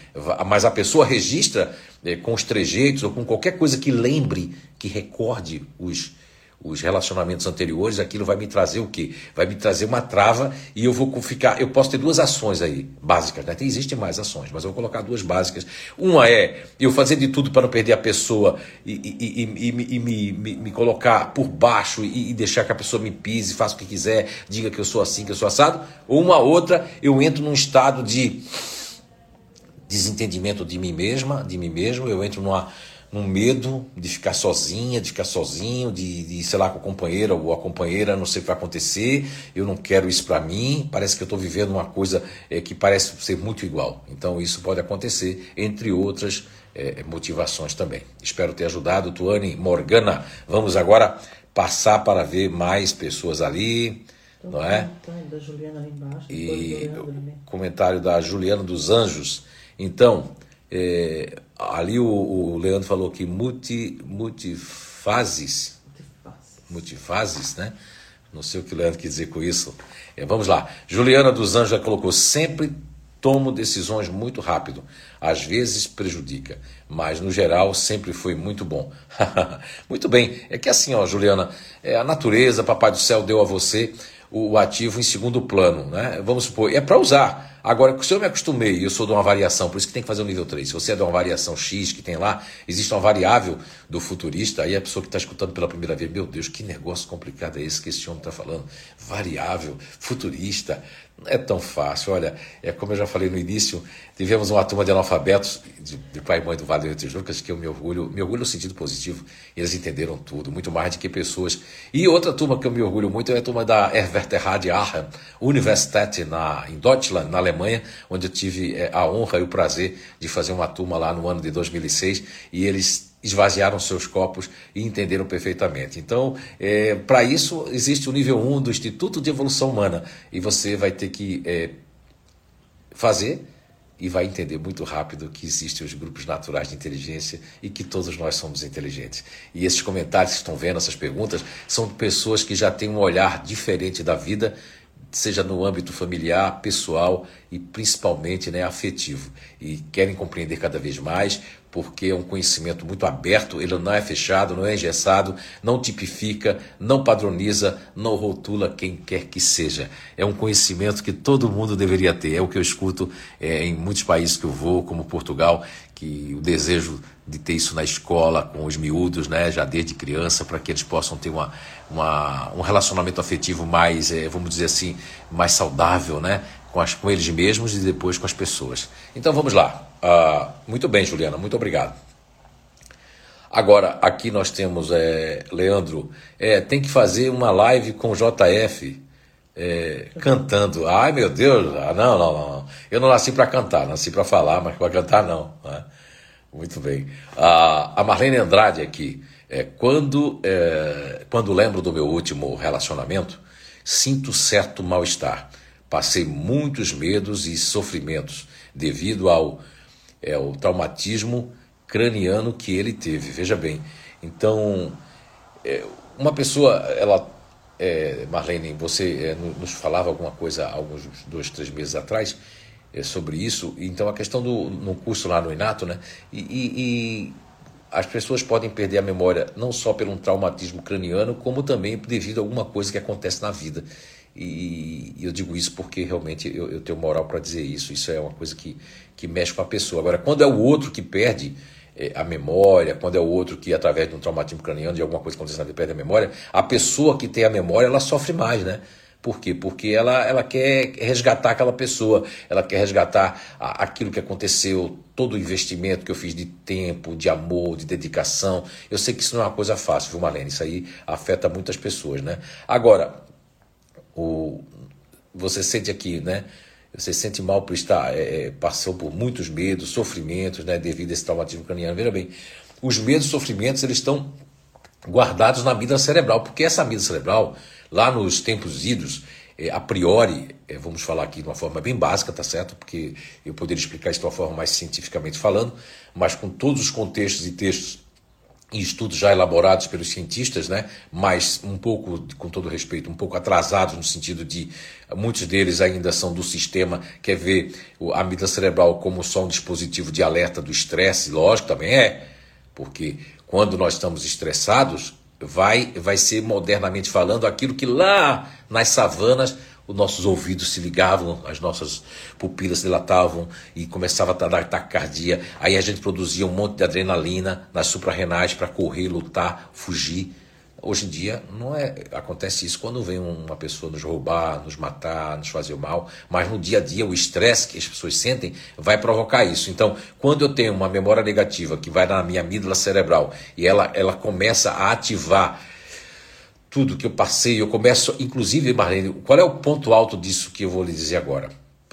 Mas a pessoa registra é, com os trejeitos ou com qualquer coisa que lembre, que recorde os, os relacionamentos anteriores, aquilo vai me trazer o quê? Vai me trazer uma trava e eu vou ficar. Eu posso ter duas ações aí, básicas, né? Tem, existem mais ações, mas eu vou colocar duas básicas. Uma é eu fazer de tudo para não perder a pessoa e, e, e, e me, me, me, colocar por baixo e, deixar que a pessoa me pise, faça o que quiser, diga que eu sou assim, que eu sou assado. Ou uma outra, eu entro num estado de desentendimento de mim mesma, de mim mesmo, eu entro numa, num medo de ficar sozinha, de ficar sozinho, de, de sei lá, com a companheira ou a companheira, não sei o que vai acontecer, eu não quero isso para mim, parece que eu estou vivendo uma coisa é, que parece ser muito igual. Então isso pode acontecer, entre outras é, motivações também. Espero ter ajudado, Tuane Morgana. Vamos agora passar para ver mais pessoas ali. não é? Da Juliana ali embaixo, e o comentário da Juliana dos Anjos. Então, é, ali o, o, Leandro falou que multi, multifases, multifases, né? Não sei o que o Leandro quer dizer com isso. É, vamos lá. Juliana dos Anjos já colocou: sempre tomo decisões muito rápido. Às vezes prejudica, mas no geral sempre foi muito bom. muito bem. É que assim, ó, Juliana, é, a natureza, Papai do Céu deu a você o ativo em segundo plano, né? Vamos supor, é para usar. Agora, se eu me acostumei, eu sou de uma variação, por isso que tem que fazer o nível 3. Se você é de uma variação X que tem lá, existe uma variável do futurista, aí a pessoa que está escutando pela primeira vez, meu Deus, que negócio complicado é esse que esse homem está falando? Variável, futurista, não é tão fácil. Olha, é como eu já falei no início, tivemos uma turma de analfabetos, de, de pai e mãe do Vale do Tijucas, que eu me orgulho, me orgulho no sentido positivo, eles entenderam tudo, muito mais do que pessoas. E outra turma que eu me orgulho muito é a turma da Erweterrad Aachen Universität na, em Deutschland, na Alemanha, onde eu tive é, a honra e o prazer de fazer uma turma lá no ano de 2006, e eles esvaziaram seus copos e entenderam perfeitamente. Então, é, para isso, existe o nível 1 do Instituto de Evolução Humana e você vai ter que é, fazer e vai entender muito rápido que existem os grupos naturais de inteligência e que todos nós somos inteligentes. E esses comentários que estão vendo, essas perguntas, são de pessoas que já têm um olhar diferente da vida seja no âmbito familiar, pessoal e principalmente né, afetivo. E querem compreender cada vez mais, porque é um conhecimento muito aberto, ele não é fechado, não é engessado, não tipifica, não padroniza, não rotula quem quer que seja. É um conhecimento que todo mundo deveria ter. É o que eu escuto é, em muitos países que eu vou, como Portugal, que o desejo de ter isso na escola com os miúdos, né, já desde criança, para que eles possam ter uma, uma, um relacionamento afetivo mais, é, vamos dizer assim, mais saudável, né, com, as, com eles mesmos e depois com as pessoas. Então vamos lá. Uh, muito bem, Juliana, muito obrigado. Agora, aqui nós temos, é, Leandro, é, tem que fazer uma live com o JF é, cantando. Ai, meu Deus, ah, não, não, não. Eu não nasci para cantar, nasci para falar, mas para cantar não. Né? Muito bem. A, a Marlene Andrade aqui. É, quando, é, quando lembro do meu último relacionamento, sinto certo mal-estar. Passei muitos medos e sofrimentos devido ao, é, traumatismo craniano que ele teve. Veja bem. Então, é, uma pessoa, ela. É, Marlene, você é, nos falava alguma coisa alguns dois, três meses atrás é, sobre isso. Então, a questão do no curso lá no Inato, né? E, e, e, as pessoas podem perder a memória não só pelo um traumatismo craniano, como também devido a alguma coisa que acontece na vida. E, e eu digo isso porque realmente eu, eu tenho moral para dizer isso. Isso é uma coisa que, que mexe com a pessoa. Agora, quando é o outro que perde a memória, quando é o outro que, através de um traumatismo craniano, de alguma coisa que acontece na perde a memória, a pessoa que tem a memória, ela sofre mais, né? Por quê? Porque ela, ela quer resgatar aquela pessoa, ela quer resgatar a, aquilo que aconteceu, todo o investimento que eu fiz de tempo, de amor, de dedicação. Eu sei que isso não é uma coisa fácil, viu, Marlene? Isso aí afeta muitas pessoas, né? Agora, o, você sente aqui, né? Você sente mal por estar, é, é, passou por muitos medos, sofrimentos, né? Devido a esse traumatismo craniano. Veja bem, os medos e sofrimentos, eles estão guardados na amígdala cerebral, porque essa amígdala cerebral Lá nos tempos idos, é, a priori, é, vamos falar aqui de uma forma bem básica, tá certo? Porque eu poderia explicar isso de uma forma mais cientificamente falando, mas com todos os contextos e textos e estudos já elaborados pelos cientistas, né? mas um pouco, com todo respeito, um pouco atrasados no sentido de muitos deles ainda são do sistema, quer ver a amígdala cerebral como só um dispositivo de alerta do estresse, lógico, também é, porque quando nós estamos estressados, vai, vai ser modernamente falando aquilo que lá nas savanas os nossos ouvidos se ligavam, as nossas pupilas dilatavam e começava a dar taquicardia. Aí a gente produzia um monte de adrenalina nas suprarrenais para correr, lutar, fugir. Hoje em dia não é acontece isso quando vem uma pessoa nos roubar, nos matar, nos fazer mal, mas no dia a dia o estresse que as pessoas sentem vai provocar isso. Então, quando eu tenho uma memória negativa que vai na minha amígdala cerebral e ela ela começa a ativar tudo que eu passei, eu começo, inclusive, Marlene, qual é o ponto alto disso que eu vou lhe dizer agora?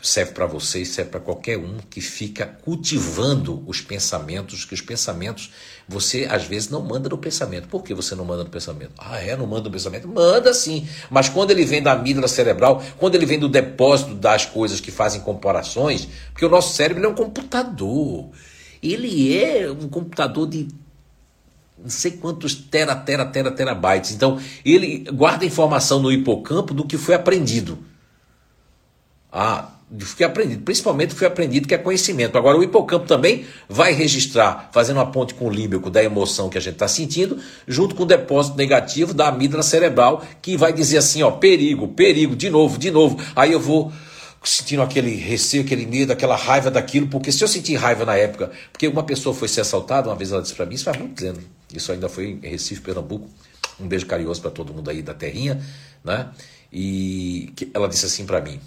serve para você e serve para qualquer um que fica cultivando os pensamentos, que os pensamentos você às vezes não manda no pensamento. Por que você não manda no pensamento? Ah, é? Não manda no pensamento? Manda sim. Mas quando ele vem da amígdala cerebral, quando ele vem do depósito das coisas que fazem comparações, porque o nosso cérebro é um computador. Ele é um computador de não sei quantos tera, tera, tera, terabytes. Então, ele guarda informação no hipocampo do que foi aprendido. Ah, que aprendido, principalmente foi aprendido que é conhecimento. Agora, o hipocampo também vai registrar, fazendo uma ponte com o límbico da emoção que a gente está sentindo, junto com o depósito negativo da amígdala cerebral, que vai dizer assim: ó, perigo, perigo, de novo, de novo. Aí eu vou sentindo aquele receio, aquele medo, aquela raiva daquilo, porque se eu sentir raiva na época, porque uma pessoa foi ser assaltada, uma vez ela disse para mim, isso faz muito tempo, isso ainda foi em Recife, Pernambuco, um beijo carinhoso para todo mundo aí da terrinha, né? E ela disse assim para mim: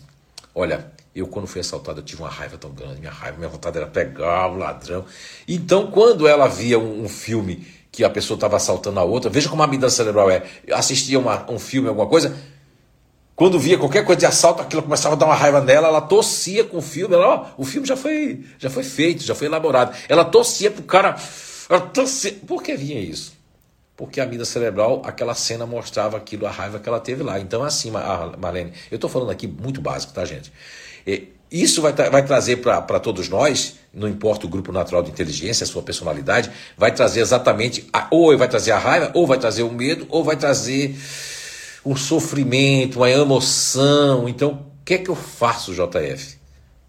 Olha, eu, quando fui assaltado, eu tive uma raiva tão grande. Minha raiva, minha vontade era pegar o ladrão. Então, quando ela via um, um filme que a pessoa estava assaltando a outra, veja como a amígdala cerebral é. Assistia uma, um filme, alguma coisa, quando via qualquer coisa de assalto, aquilo começava a dar uma raiva nela, ela tossia com o filme. Ela, ó, o filme já foi, já foi feito, já foi elaborado. Ela tossia pro cara. Ela tossia. Por que vinha isso? Porque a amígdala cerebral, aquela cena mostrava aquilo, a raiva que ela teve lá. Então, assim, Marlene, eu estou falando aqui muito básico, tá, gente? Isso vai, vai trazer para todos nós, não importa o grupo natural de inteligência, a sua personalidade, vai trazer exatamente, a, ou vai trazer a raiva, ou vai trazer o medo, ou vai trazer um sofrimento, uma emoção. Então, o que é que eu faço, JF?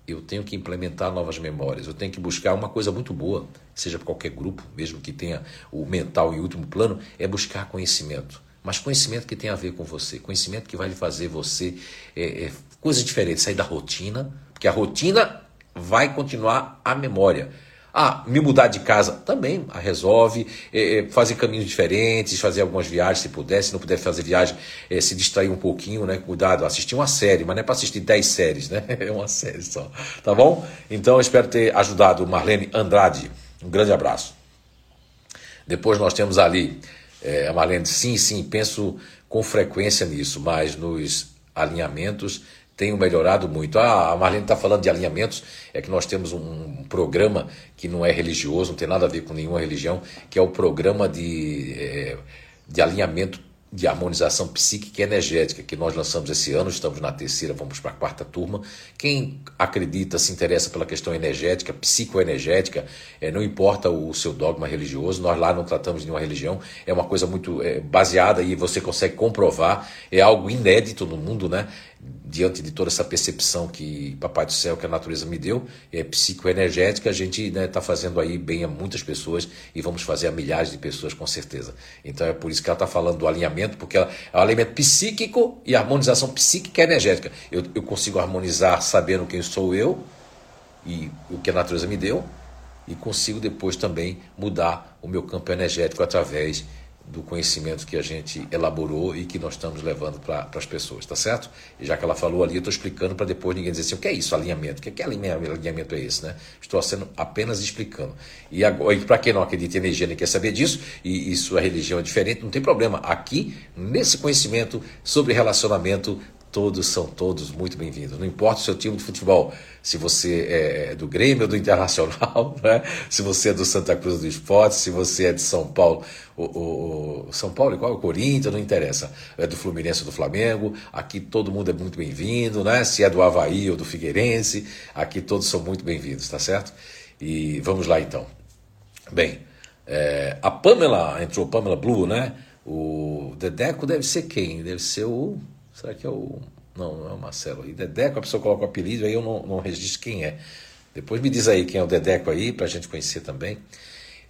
Eu tenho que implementar novas memórias, eu tenho que buscar uma coisa muito boa, seja para qualquer grupo, mesmo que tenha o mental em último plano, é buscar conhecimento. Mas conhecimento que tem a ver com você, conhecimento que vai lhe fazer você é, é, coisas diferentes, sair da rotina, porque a rotina vai continuar a memória. Ah, me mudar de casa também a resolve, é, é, fazer caminhos diferentes, fazer algumas viagens se puder, se não puder fazer viagem, é, se distrair um pouquinho, né? Cuidado, assistir uma série, mas não é para assistir 10 séries, né? É uma série só, tá bom? Então espero ter ajudado Marlene Andrade. Um grande abraço. Depois nós temos ali é, a Marlene, sim, sim, penso com frequência nisso, mas nos alinhamentos tenho melhorado muito. Ah, a Marlene está falando de alinhamentos, é que nós temos um programa que não é religioso, não tem nada a ver com nenhuma religião, que é o programa de, é, de alinhamento de harmonização psíquica e energética que nós lançamos esse ano, estamos na terceira, vamos para a quarta turma. Quem acredita, se interessa pela questão energética, psicoenergética, é, não importa o seu dogma religioso, nós lá não tratamos de nenhuma religião, é uma coisa muito é, baseada e você consegue comprovar, é algo inédito no mundo, né? Diante de toda essa percepção que Papai do Céu, que a natureza me deu, é psicoenergética, a gente está né, tá fazendo aí bem a muitas pessoas e vamos fazer a milhares de pessoas com certeza. Então é por isso que ela está falando do alinhamento, porque ela, é o alinhamento psíquico e harmonização psíquica e energética. Eu, eu consigo harmonizar sabendo quem sou eu e o que a natureza me deu, e consigo depois também mudar o meu campo energético através do conhecimento que a gente elaborou e que nós estamos levando para as pessoas, tá certo? E já que ela falou ali, eu estou explicando para depois ninguém dizer assim, o que é isso, alinhamento? O que, é que alinhamento é esse, né? Estou sendo apenas explicando. E, e para quem não acredita em energia nem quer saber disso, e, e sua religião é diferente, não tem problema. Aqui, nesse conhecimento sobre relacionamento, todos são todos muito bem-vindos. Não importa o seu time de futebol, se você é do Grêmio ou do Internacional, né? se você é do Santa Cruz do Esporte, se você é de São Paulo, o, o, o São Paulo igual o Corinthians, não interessa. É do Fluminense ou do Flamengo, aqui todo mundo é muito bem-vindo, né? Se é do Havaí ou do Figueirense, aqui todos são muito bem-vindos, tá certo? E vamos lá então. Bem, é, a Pamela, entrou Pamela Blue, né? O Dedeco deve ser quem? Deve ser o Será que é o. Não, não é o Marcelo. E Dedeco, a pessoa coloca o apelido, aí eu não, não registro quem é. Depois me diz aí quem é o Dedeco aí, para a gente conhecer também.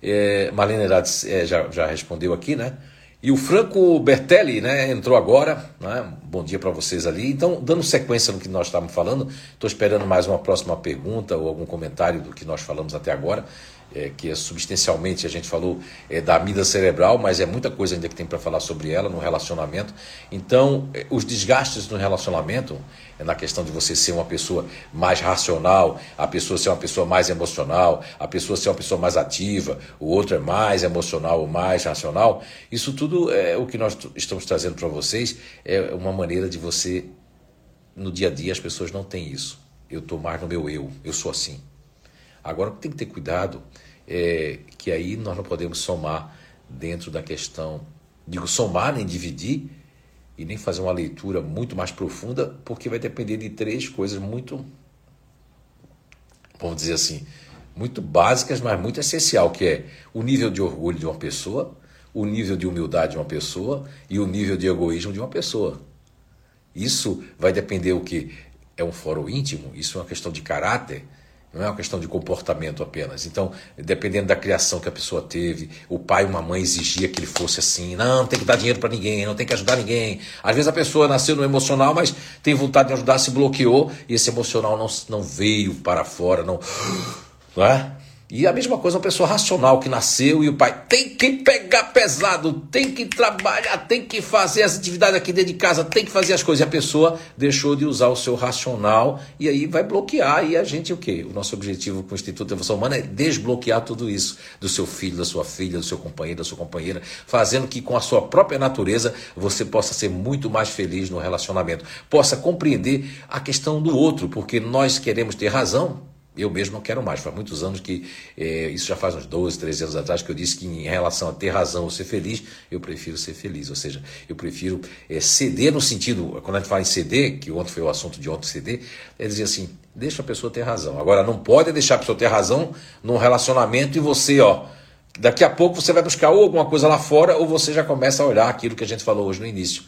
É, Marlene Herades é, já, já respondeu aqui, né? E o Franco Bertelli, né, entrou agora, né? Bom dia para vocês ali. Então, dando sequência no que nós estávamos falando, estou esperando mais uma próxima pergunta ou algum comentário do que nós falamos até agora é, que é substancialmente, a gente falou é, da amida cerebral, mas é muita coisa ainda que tem para falar sobre ela no relacionamento. Então, é, os desgastes no relacionamento, é na questão de você ser uma pessoa mais racional, a pessoa ser uma pessoa mais emocional, a pessoa ser uma pessoa mais ativa, o outro é mais emocional ou mais racional, isso tudo é o que nós estamos trazendo para vocês, é uma maneira de você, no dia a dia, as pessoas não têm isso. Eu estou mais no meu eu, eu sou assim. Agora, tem que ter cuidado é que aí nós não podemos somar dentro da questão, digo somar nem dividir e nem fazer uma leitura muito mais profunda, porque vai depender de três coisas muito, vamos dizer assim, muito básicas, mas muito essencial, que é o nível de orgulho de uma pessoa, o nível de humildade de uma pessoa e o nível de egoísmo de uma pessoa. Isso vai depender o que é um fórum íntimo, isso é uma questão de caráter, não é uma questão de comportamento apenas. Então, dependendo da criação que a pessoa teve, o pai ou uma mãe exigia que ele fosse assim. Não, não tem que dar dinheiro para ninguém, não tem que ajudar ninguém. Às vezes a pessoa nasceu no emocional, mas tem vontade de ajudar, se bloqueou e esse emocional não, não veio para fora, não. Não é? E a mesma coisa uma pessoa racional que nasceu e o pai tem que pegar pesado, tem que trabalhar, tem que fazer as atividades aqui dentro de casa, tem que fazer as coisas. E a pessoa deixou de usar o seu racional e aí vai bloquear. E a gente o quê? O nosso objetivo com o Instituto de Evolução Humana é desbloquear tudo isso do seu filho, da sua filha, do seu companheiro, da sua companheira, fazendo que com a sua própria natureza você possa ser muito mais feliz no relacionamento, possa compreender a questão do outro, porque nós queremos ter razão, eu mesmo não quero mais. Faz muitos anos que, é, isso já faz uns 12, 13 anos atrás, que eu disse que em relação a ter razão ou ser feliz, eu prefiro ser feliz. Ou seja, eu prefiro é, ceder no sentido, quando a gente fala em ceder, que ontem foi o assunto de ontem ceder, é dizer assim, deixa a pessoa ter razão. Agora, não pode deixar a pessoa ter razão num relacionamento e você, ó, daqui a pouco você vai buscar ou alguma coisa lá fora ou você já começa a olhar aquilo que a gente falou hoje no início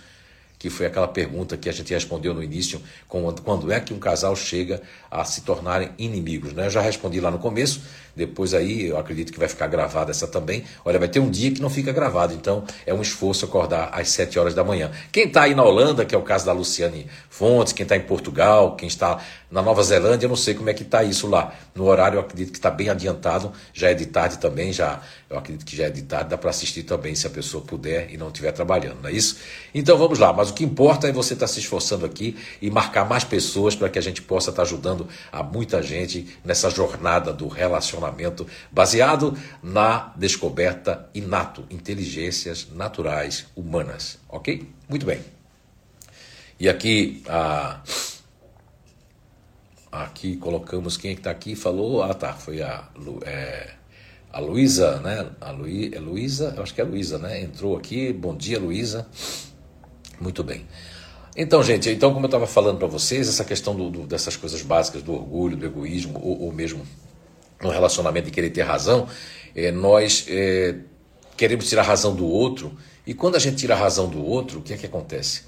que foi aquela pergunta que a gente respondeu no início, quando é que um casal chega a se tornarem inimigos. Né? Eu já respondi lá no começo, depois aí eu acredito que vai ficar gravada essa também. Olha, vai ter um dia que não fica gravado, então é um esforço acordar às 7 horas da manhã. Quem está aí na Holanda, que é o caso da Luciane Fontes, quem está em Portugal, quem está na Nova Zelândia, eu não sei como é que está isso lá. No horário eu acredito que está bem adiantado, já é de tarde também, já eu acredito que já é de tarde, dá para assistir também se a pessoa puder e não estiver trabalhando, não é isso? Então vamos lá, mas o que importa é você estar tá se esforçando aqui e marcar mais pessoas para que a gente possa estar tá ajudando a muita gente nessa jornada do relacionamento relacionamento baseado na descoberta inato, inteligências naturais humanas. Ok? Muito bem. E aqui a. Aqui colocamos quem é está aqui falou. Ah, tá. Foi a, é, a Luísa, né? A Luí, é Luísa, acho que é Luísa, né? Entrou aqui. Bom dia, Luísa. Muito bem. Então, gente, então como eu estava falando para vocês, essa questão do, do, dessas coisas básicas do orgulho, do egoísmo, ou, ou mesmo no relacionamento de querer ter razão, é, nós é, queremos tirar a razão do outro, e quando a gente tira a razão do outro, o que é que acontece?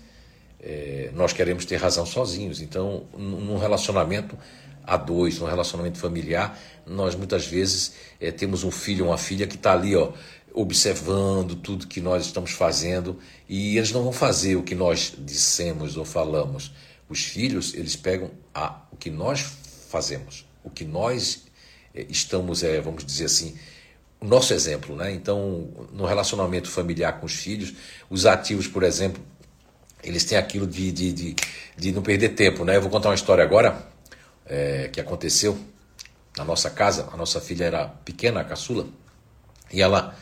É, nós queremos ter razão sozinhos. Então, num relacionamento a dois, num relacionamento familiar, nós muitas vezes é, temos um filho ou uma filha que está ali, ó, observando tudo que nós estamos fazendo e eles não vão fazer o que nós dissemos ou falamos. Os filhos, eles pegam a, o que nós fazemos, o que nós estamos, é, vamos dizer assim, o nosso exemplo. Né? Então, no relacionamento familiar com os filhos, os ativos, por exemplo, eles têm aquilo de, de, de, de não perder tempo. Né? Eu vou contar uma história agora é, que aconteceu na nossa casa. A nossa filha era pequena, a caçula, e ela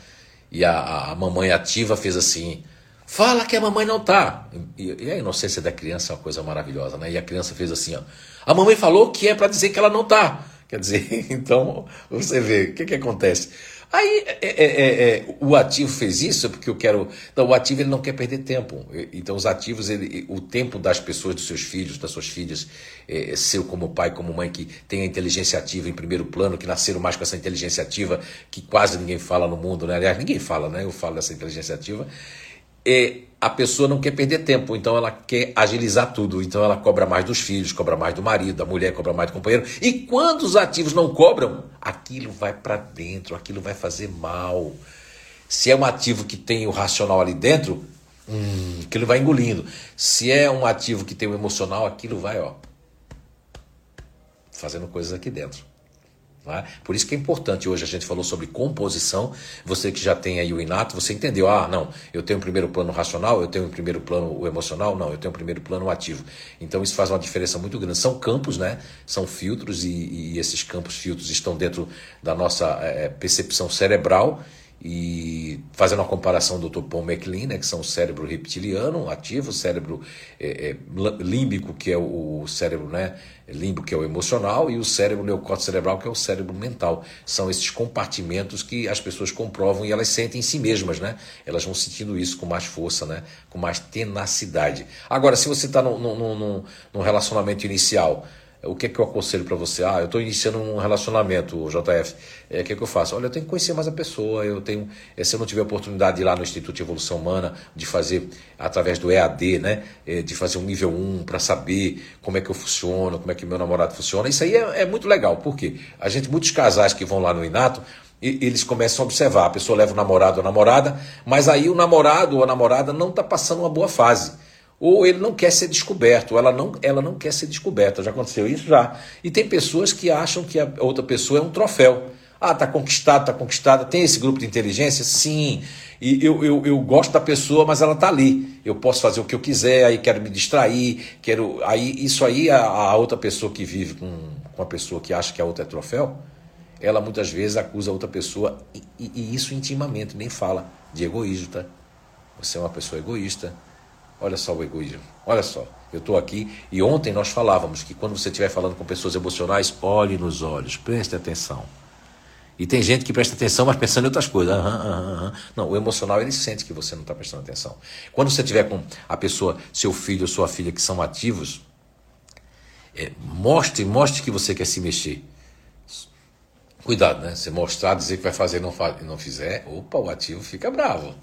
e a, a mamãe ativa fez assim. Fala que a mamãe não tá. E, e a inocência da criança é uma coisa maravilhosa, né? E a criança fez assim, ó. A mamãe falou que é para dizer que ela não tá. Quer dizer, então você vê o que, que acontece. Aí é, é, é, é, o ativo fez isso porque eu quero. Não, o ativo ele não quer perder tempo. Então os ativos, ele, o tempo das pessoas, dos seus filhos, das suas filhas, é, seu como pai, como mãe que tem a inteligência ativa em primeiro plano, que nasceram mais com essa inteligência ativa que quase ninguém fala no mundo, né? Aliás, ninguém fala, né? Eu falo dessa inteligência ativa é, a pessoa não quer perder tempo, então ela quer agilizar tudo. Então ela cobra mais dos filhos, cobra mais do marido, da mulher cobra mais do companheiro. E quando os ativos não cobram, aquilo vai para dentro, aquilo vai fazer mal. Se é um ativo que tem o racional ali dentro, hum, aquilo vai engolindo. Se é um ativo que tem o emocional, aquilo vai, ó, fazendo coisas aqui dentro. É? Por isso que é importante, hoje a gente falou sobre composição, você que já tem aí o inato, você entendeu, ah, não, eu tenho um primeiro plano racional, eu tenho um primeiro plano emocional, não, eu tenho um primeiro plano ativo. Então isso faz uma diferença muito grande. São campos, né? São filtros e, e esses campos filtros estão dentro da nossa é, percepção cerebral e fazendo uma comparação do Dr. Paul MacLean, né, que são o cérebro reptiliano ativo, o cérebro é, é, límbico, que é o, cérebro né, límbico, que é o emocional, e o cérebro neocórtex cerebral, que é o cérebro mental. São esses compartimentos que as pessoas comprovam e elas sentem em si mesmas, né? Elas vão sentindo isso com mais força, né? com mais tenacidade. Agora, se você está num relacionamento inicial, o que é que eu aconselho para você? Ah, eu estou iniciando um relacionamento, JF. É, o que é que eu faço? Olha, eu tenho que conhecer mais a pessoa. Eu tenho, é, se eu não tiver oportunidade de ir lá no Instituto de Evolução Humana, de fazer através do EAD, né, é, de fazer um nível 1 para saber como é que eu funciono, como é que meu namorado funciona. Isso aí é, é muito legal. Por quê? A gente, muitos casais que vão lá no Inato, eles começam a observar. A pessoa leva o namorado ou a namorada, mas aí o namorado ou a namorada não está passando uma boa fase ou ele não quer ser descoberto, ou ela não, ela não quer ser descoberta. Já aconteceu isso? Já. E tem pessoas que acham que a outra pessoa é um troféu. Ah, tá conquistado, tá conquistada. Tem esse grupo de inteligência? Sim. E eu, eu, eu gosto da pessoa, mas ela tá ali. Eu posso fazer o que eu quiser, aí quero me distrair, quero. Aí, isso aí, a, a outra pessoa que vive com, com a pessoa que acha que a outra é troféu, ela muitas vezes acusa a outra pessoa, e, e, e isso intimamente, nem fala, de egoísmo, tá? Você é uma pessoa egoísta, Olha só o egoísmo. Olha só, eu estou aqui e ontem nós falávamos que quando você estiver falando com pessoas emocionais, olhe nos olhos, preste atenção. E tem gente que presta atenção, mas pensando em outras coisas. Uhum, uhum, uhum. Não, o emocional ele sente que você não está prestando atenção. Quando você estiver com a pessoa, seu filho ou sua filha que são ativos, é, mostre, mostre que você quer se mexer. Cuidado, né? Você mostrar, dizer que vai fazer e não, não fizer, opa, o ativo fica bravo.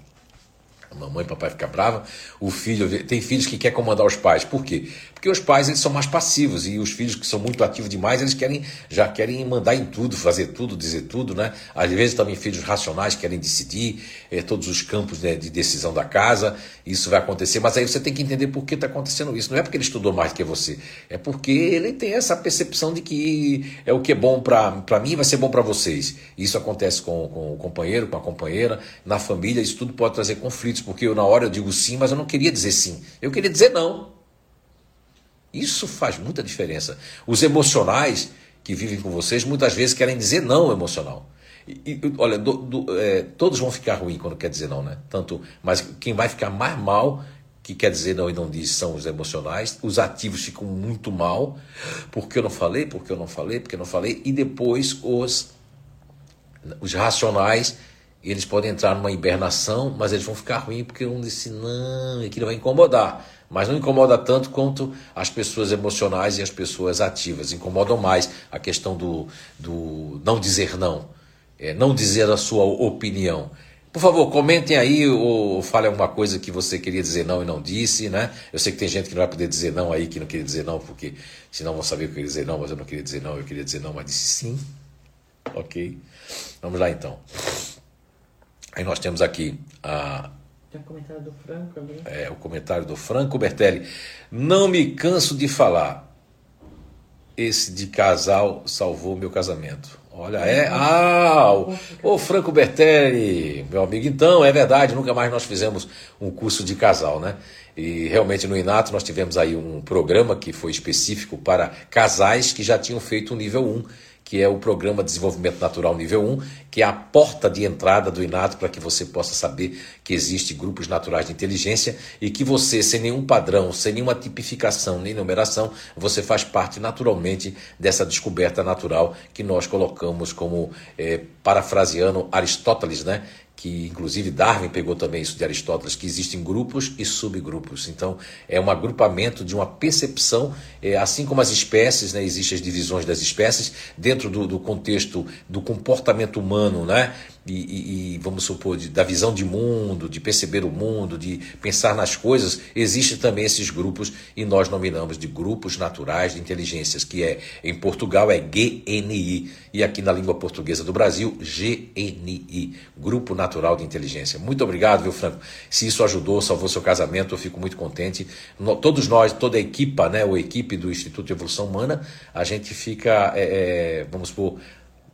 A mamãe e papai fica brava, o filho tem filhos que quer comandar os pais. Por quê? Porque os pais eles são mais passivos e os filhos que são muito ativos demais, eles querem já querem mandar em tudo, fazer tudo, dizer tudo, né? Às vezes também filhos racionais querem decidir eh, todos os campos né, de decisão da casa. Isso vai acontecer, mas aí você tem que entender por que está acontecendo isso. Não é porque ele estudou mais que você, é porque ele tem essa percepção de que é o que é bom para mim vai ser bom para vocês. Isso acontece com, com o companheiro, com a companheira, na família. Isso tudo pode trazer conflitos porque eu na hora eu digo sim, mas eu não queria dizer sim. Eu queria dizer não. Isso faz muita diferença. Os emocionais que vivem com vocês muitas vezes querem dizer não emocional. E, e, olha, do, do, é, todos vão ficar ruim quando quer dizer não, né? Tanto, mas quem vai ficar mais mal que quer dizer não e não diz são os emocionais. Os ativos ficam muito mal, porque eu não falei, porque eu não falei, porque eu não falei. E depois os, os racionais eles podem entrar numa hibernação, mas eles vão ficar ruins porque um disse não, aquilo vai incomodar. Mas não incomoda tanto quanto as pessoas emocionais e as pessoas ativas. Incomodam mais a questão do, do não dizer não, é, não dizer a sua opinião. Por favor, comentem aí ou falem alguma coisa que você queria dizer não e não disse, né? Eu sei que tem gente que não vai poder dizer não aí, que não queria dizer não, porque senão vão saber que eu queria dizer não, mas eu não queria dizer não, eu queria dizer não, mas disse sim. Ok? Vamos lá então. Aí nós temos aqui a. Tem um comentário do Franco ali. É, o comentário do Franco Bertelli. Não me canso de falar. Esse de casal salvou meu casamento. Olha, é. Ah, o, o Franco Bertelli, meu amigo. Então, é verdade, nunca mais nós fizemos um curso de casal, né? E realmente no Inato nós tivemos aí um programa que foi específico para casais que já tinham feito o nível 1 que é o Programa de Desenvolvimento Natural Nível 1, que é a porta de entrada do INATO para que você possa saber que existe grupos naturais de inteligência e que você, sem nenhum padrão, sem nenhuma tipificação nem numeração, você faz parte naturalmente dessa descoberta natural que nós colocamos como, é, parafraseando Aristóteles, né? Que inclusive Darwin pegou também isso de Aristóteles, que existem grupos e subgrupos. Então, é um agrupamento de uma percepção, é, assim como as espécies, né, existem as divisões das espécies, dentro do, do contexto do comportamento humano, né, e, e, vamos supor, de, da visão de mundo, de perceber o mundo, de pensar nas coisas, existem também esses grupos e nós nominamos de grupos naturais de inteligências, que é em Portugal é GNI e aqui na língua portuguesa do Brasil GNI, Grupo Natural de Inteligência. Muito obrigado, viu, Franco? Se isso ajudou, salvou seu casamento, eu fico muito contente. Todos nós, toda a equipa, né, ou equipe do Instituto de Evolução Humana, a gente fica, é, é, vamos supor,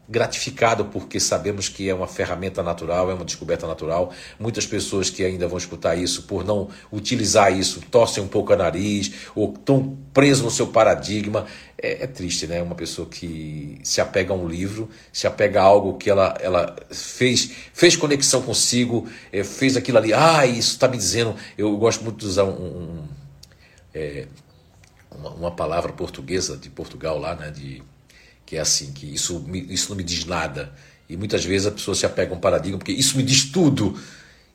gratificado porque sabemos que é uma ferramenta natural, é uma descoberta natural. Muitas pessoas que ainda vão escutar isso, por não utilizar isso, torcem um pouco a nariz ou estão presos no seu paradigma. É, é, triste, né? Uma pessoa que se apega a um livro, se apega a algo que ela, ela fez, fez conexão consigo, é, fez aquilo ali. Ah, isso está me dizendo. Eu gosto muito de usar um, um é, uma, uma palavra portuguesa de Portugal lá, né? De que é assim, que isso, isso não me diz nada. E muitas vezes a pessoa se apega a um paradigma, porque isso me diz tudo.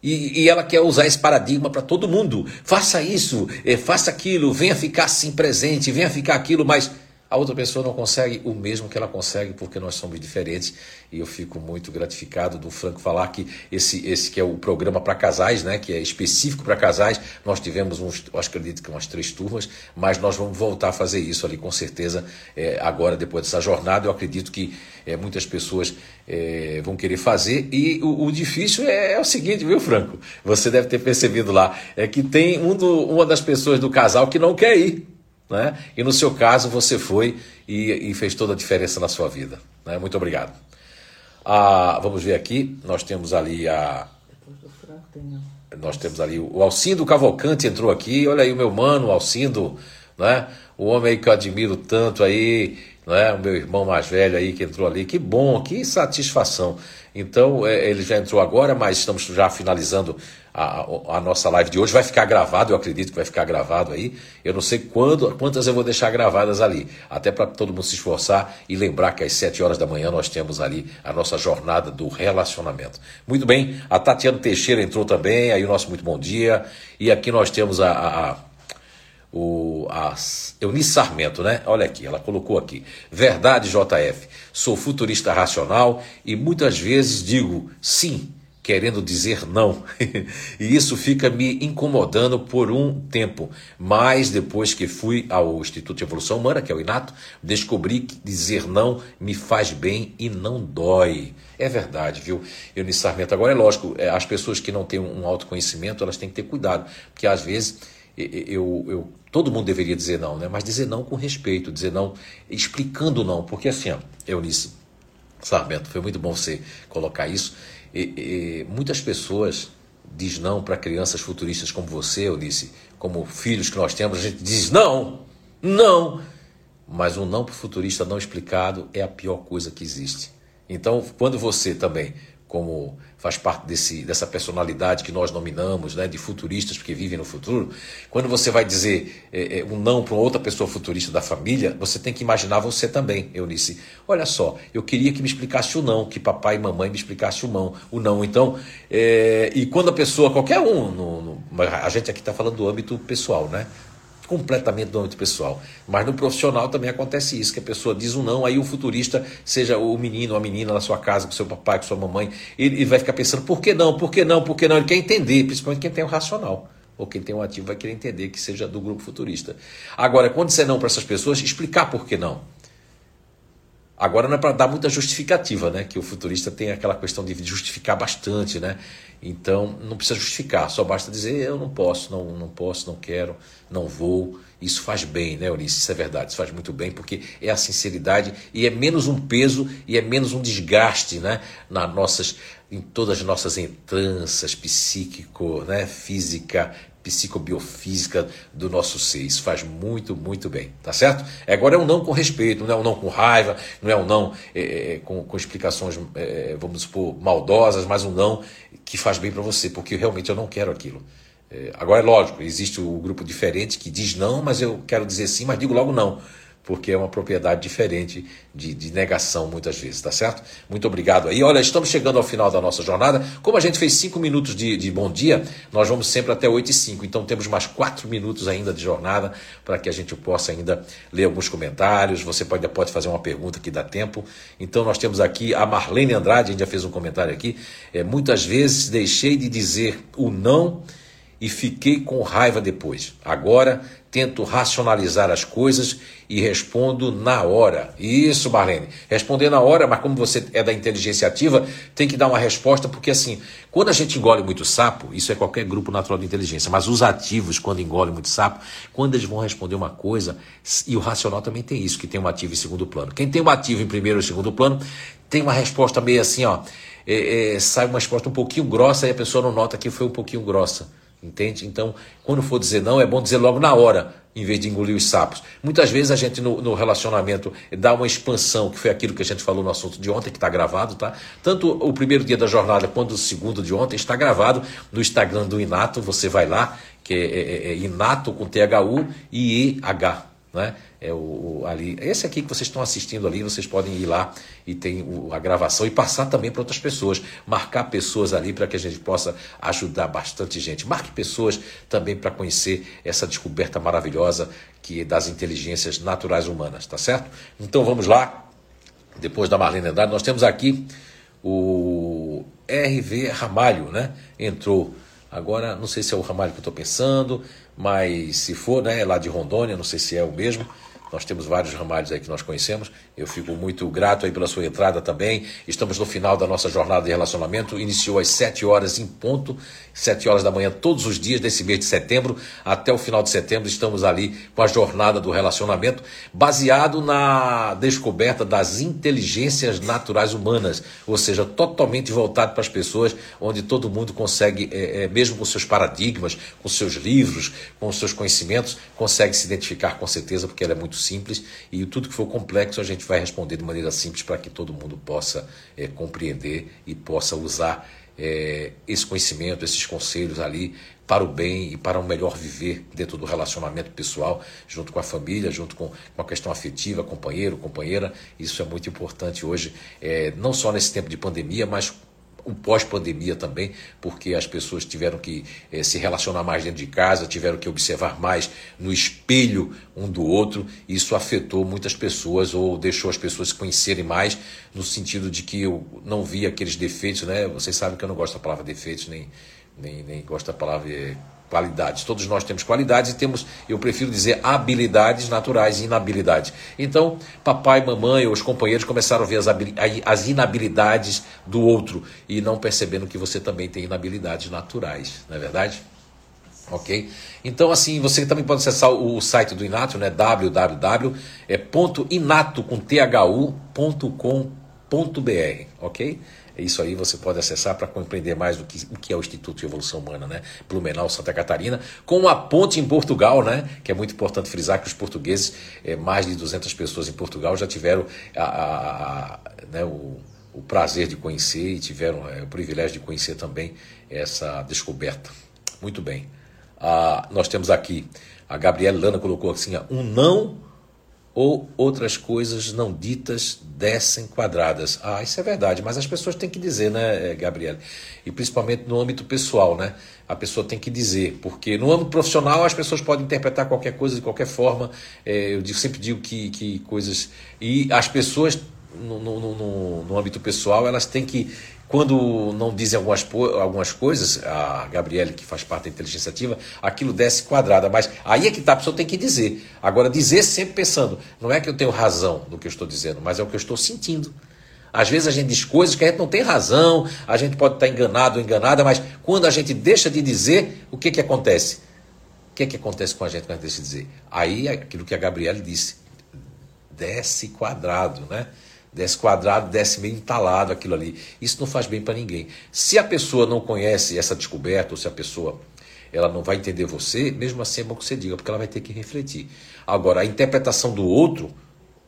E, e ela quer usar esse paradigma para todo mundo. Faça isso, é, faça aquilo, venha ficar assim presente, venha ficar aquilo, mas a outra pessoa não consegue o mesmo que ela consegue porque nós somos diferentes. E eu fico muito gratificado do Franco falar que esse, esse que é o programa para casais, né, que é específico para casais, nós tivemos uns, acho que acredito que umas três turmas, mas nós vamos voltar a fazer isso ali com certeza é, agora depois dessa jornada, eu acredito que é, muitas pessoas é, vão querer fazer. E o, o difícil é, é, o seguinte, viu Franco? Você deve ter percebido lá, é que tem um do, uma das pessoas do casal que não quer ir né? E no seu caso você foi e, e fez toda a diferença na sua vida. Né? Muito obrigado. Ah, vamos ver aqui, nós temos ali a. Nós temos ali o Alcindo Cavalcante entrou aqui, olha aí o meu mano, o Alcindo, né? o homem aí que eu admiro tanto aí, né? o meu irmão mais velho aí que entrou ali, que bom, que satisfação. Então, é, ele já entrou agora, mas estamos já finalizando a, a, nossa live de hoje. Vai ficar gravado, eu acredito que vai ficar gravado aí. Eu não sei quando, quantas eu vou deixar gravadas ali, até para todo mundo se esforçar e lembrar que às 7 horas da manhã nós temos ali a nossa jornada do relacionamento. Muito bem, a Tatiana Teixeira entrou também, aí o nosso muito bom dia. E aqui nós temos a, a, a o a Eunice Sarmento, né? Olha aqui, ela colocou aqui. Verdade, JF. Sou futurista racional e muitas vezes digo sim querendo dizer não. e isso fica me incomodando por um tempo. Mas depois que fui ao Instituto de Evolução Humana, que é o INATO, descobri que dizer não me faz bem e não dói. É verdade, viu, Eunice Sarmento? Agora é lógico, é, as pessoas que não têm um autoconhecimento, elas têm que ter cuidado, porque às vezes eu, eu, todo mundo deveria dizer não, né? mas dizer não com respeito, dizer não explicando não, porque assim, ó, Eunice Sarmento, foi muito bom você colocar isso. E, e, muitas pessoas diz não para crianças futuristas como você, eu disse, como filhos que nós temos, a gente diz não, não. Mas um não para o futurista não explicado é a pior coisa que existe. Então, quando você também como faz parte desse, dessa personalidade que nós nominamos, né, de futuristas porque vivem no futuro, quando você vai dizer é, é, um não para outra pessoa futurista da família, você tem que imaginar você também, Eunice. Olha só, eu queria que me explicasse o não, que papai e mamãe me explicasse o não. O não. Então, é, e quando a pessoa, qualquer um, no, no, a gente aqui está falando do âmbito pessoal, né? Completamente do âmbito pessoal. Mas no profissional também acontece isso, que a pessoa diz um não, aí o futurista, seja o menino ou a menina na sua casa, com seu papai, com sua mamãe, ele, ele vai ficar pensando, por que não, por que não, por que não? Ele quer entender, principalmente quem tem o racional ou quem tem um ativo vai querer entender que seja do grupo futurista. Agora, quando disser não para essas pessoas, explicar por que não. Agora não é para dar muita justificativa, né? Que o futurista tem aquela questão de justificar bastante, né? Então não precisa justificar, só basta dizer eu não posso, não, não posso, não quero, não vou. Isso faz bem, né, Eunice? Isso é verdade, isso faz muito bem, porque é a sinceridade e é menos um peso e é menos um desgaste, né? nas nossas, em todas as nossas entranças psíquico, né? física, psicobiofísica do nosso ser. Isso faz muito, muito bem, tá certo? Agora é um não com respeito, não é um não com raiva, não é um não é, é com, com, explicações, é, vamos supor, maldosas, mas um não que faz bem para você, porque realmente eu não quero aquilo. É, agora é lógico, existe o grupo diferente que diz não, mas eu quero dizer sim, mas digo logo não porque é uma propriedade diferente de, de, negação muitas vezes, tá certo? Muito obrigado aí. Olha, estamos chegando ao final da nossa jornada. Como a gente fez cinco minutos de, de bom dia, nós vamos sempre até 8 e 5. Então temos mais quatro minutos ainda de jornada para que a gente possa ainda ler alguns comentários. Você pode, pode fazer uma pergunta que dá tempo. Então nós temos aqui a Marlene Andrade, a gente já fez um comentário aqui. É, muitas vezes deixei de dizer o não e fiquei com raiva depois. Agora tento racionalizar as coisas e respondo na hora. Isso, Marlene. Responder na hora, mas como você é da inteligência ativa, tem que dar uma resposta, porque assim, quando a gente engole muito sapo, isso é qualquer grupo natural de inteligência, mas os ativos, quando engolem muito sapo, quando eles vão responder uma coisa, e o racional também tem isso, que tem um ativo em segundo plano. Quem tem um ativo em primeiro e segundo plano, tem uma resposta meio assim, ó. É, é, sai uma resposta um pouquinho grossa e a pessoa não nota que foi um pouquinho grossa. Entende? Então, quando for dizer não, é bom dizer logo na hora, em vez de engolir os sapos. Muitas vezes a gente no, no relacionamento dá uma expansão, que foi aquilo que a gente falou no assunto de ontem, que está gravado, tá? Tanto o primeiro dia da jornada quanto o segundo de ontem está gravado no Instagram do Inato. Você vai lá, que é, é, é Inato com T-H-U e E-H, né? é o, o, ali. Esse aqui que vocês estão assistindo ali, vocês podem ir lá e tem a gravação e passar também para outras pessoas. Marcar pessoas ali para que a gente possa ajudar bastante gente. Marque pessoas também para conhecer essa descoberta maravilhosa que é das inteligências naturais humanas, tá certo? Então vamos lá. Depois da Marlene Andrade, nós temos aqui o RV Ramalho, né? Entrou. Agora, não sei se é o Ramalho que eu estou pensando, mas se for, né, é lá de Rondônia, não sei se é o mesmo. Nós temos vários ramalhos aí que nós conhecemos. Eu fico muito grato aí pela sua entrada também. Estamos no final da nossa jornada de relacionamento. Iniciou às 7 horas em ponto, 7 horas da manhã todos os dias desse mês de setembro até o final de setembro. Estamos ali com a jornada do relacionamento, baseado na descoberta das inteligências naturais humanas, ou seja, totalmente voltado para as pessoas, onde todo mundo consegue, é, é, mesmo com seus paradigmas, com seus livros, com seus conhecimentos, consegue se identificar com certeza, porque ela é muito simples e tudo que for complexo a gente vai responder de maneira simples para que todo mundo possa é, compreender e possa usar é, esse conhecimento, esses conselhos ali para o bem e para um melhor viver dentro do relacionamento pessoal, junto com a família, junto com, com a questão afetiva, companheiro, companheira. Isso é muito importante hoje, é, não só nesse tempo de pandemia, mas o pós-pandemia também, porque as pessoas tiveram que eh, se relacionar mais dentro de casa, tiveram que observar mais no espelho um do outro, isso afetou muitas pessoas ou deixou as pessoas se conhecerem mais, no sentido de que eu não via aqueles defeitos, né? Vocês sabem que eu não gosto da palavra defeitos, nem, nem, nem gosto da palavra eh, qualidades. Todos nós temos qualidades e temos, eu prefiro dizer, habilidades naturais e inabilidades. Então, papai, mamãe ou os companheiros começaram a ver as, as inabilidades do outro e não percebendo que você também tem inabilidades naturais, não é verdade? Ok? Então, assim, você também pode acessar o site do Inato, né? www.inato.com.br, ok? É isso aí você pode acessar para compreender mais do que, o que é o Instituto de Evolução Humana, né? Blumenau, Santa Catarina, com uma ponte em Portugal, né? Que é muito importante frisar que os portugueses, é, mais de 200 pessoas em Portugal já tiveram a, a, a né, o, o, prazer de conhecer e tiveram é, o privilégio de conhecer também essa descoberta. Muito bem. Ah, nós temos aqui, a Gabriela Lana colocou assim, um não ou outras coisas não ditas descem quadradas. Ah, isso é verdade, mas as pessoas têm que dizer, né, Gabriela? E principalmente no âmbito pessoal, né? A pessoa tem que dizer, porque no âmbito profissional as pessoas podem interpretar qualquer coisa de qualquer forma. É, eu sempre digo que, que coisas. E as pessoas, no, no, no, no âmbito pessoal, elas têm que quando não dizem algumas, algumas coisas, a Gabriele, que faz parte da inteligência ativa, aquilo desce quadrada. Mas aí é que tá, a pessoa tem que dizer. Agora, dizer sempre pensando, não é que eu tenho razão no que eu estou dizendo, mas é o que eu estou sentindo. Às vezes a gente diz coisas que a gente não tem razão, a gente pode estar enganado ou enganada, mas quando a gente deixa de dizer, o que, que acontece? O que, que acontece com a gente quando a gente deixa de dizer? Aí é aquilo que a Gabriele disse, desce quadrado, né? Desce quadrado, desce meio entalado aquilo ali. Isso não faz bem para ninguém. Se a pessoa não conhece essa descoberta, ou se a pessoa ela não vai entender você, mesmo assim é bom que você diga, porque ela vai ter que refletir. Agora, a interpretação do outro,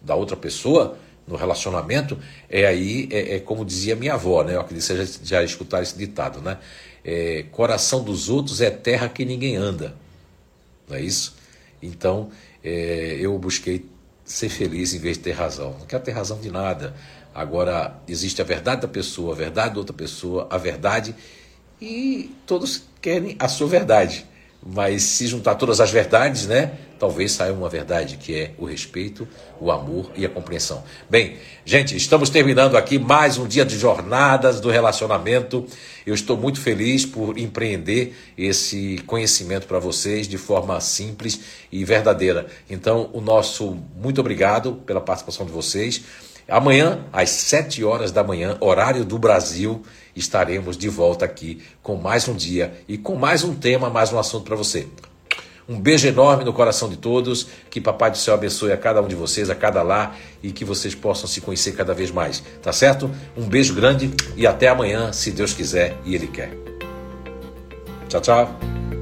da outra pessoa, no relacionamento, é aí, é, é como dizia minha avó, né? Eu acredito que vocês já, já escutaram esse ditado, né? É, coração dos outros é terra que ninguém anda. Não é isso? Então, é, eu busquei ser feliz em vez de ter razão. Não quero ter razão de nada. Agora, existe a verdade da pessoa, a verdade da outra pessoa, a verdade, e todos querem a sua verdade. Mas se juntar todas as verdades, né? Talvez saia uma verdade que é o respeito, o amor e a compreensão. Bem, gente, estamos terminando aqui mais um dia de jornadas do relacionamento. Eu estou muito feliz por empreender esse conhecimento para vocês de forma simples e verdadeira. Então, o nosso muito obrigado pela participação de vocês. Amanhã, às 7 horas da manhã, horário do Brasil, estaremos de volta aqui com mais um dia e com mais um tema, mais um assunto para você. Um beijo enorme no coração de todos. Que Papai do Céu abençoe a cada um de vocês, a cada lá e que vocês possam se conhecer cada vez mais. Tá certo? Um beijo grande e até amanhã, se Deus quiser e Ele quer. Tchau, tchau.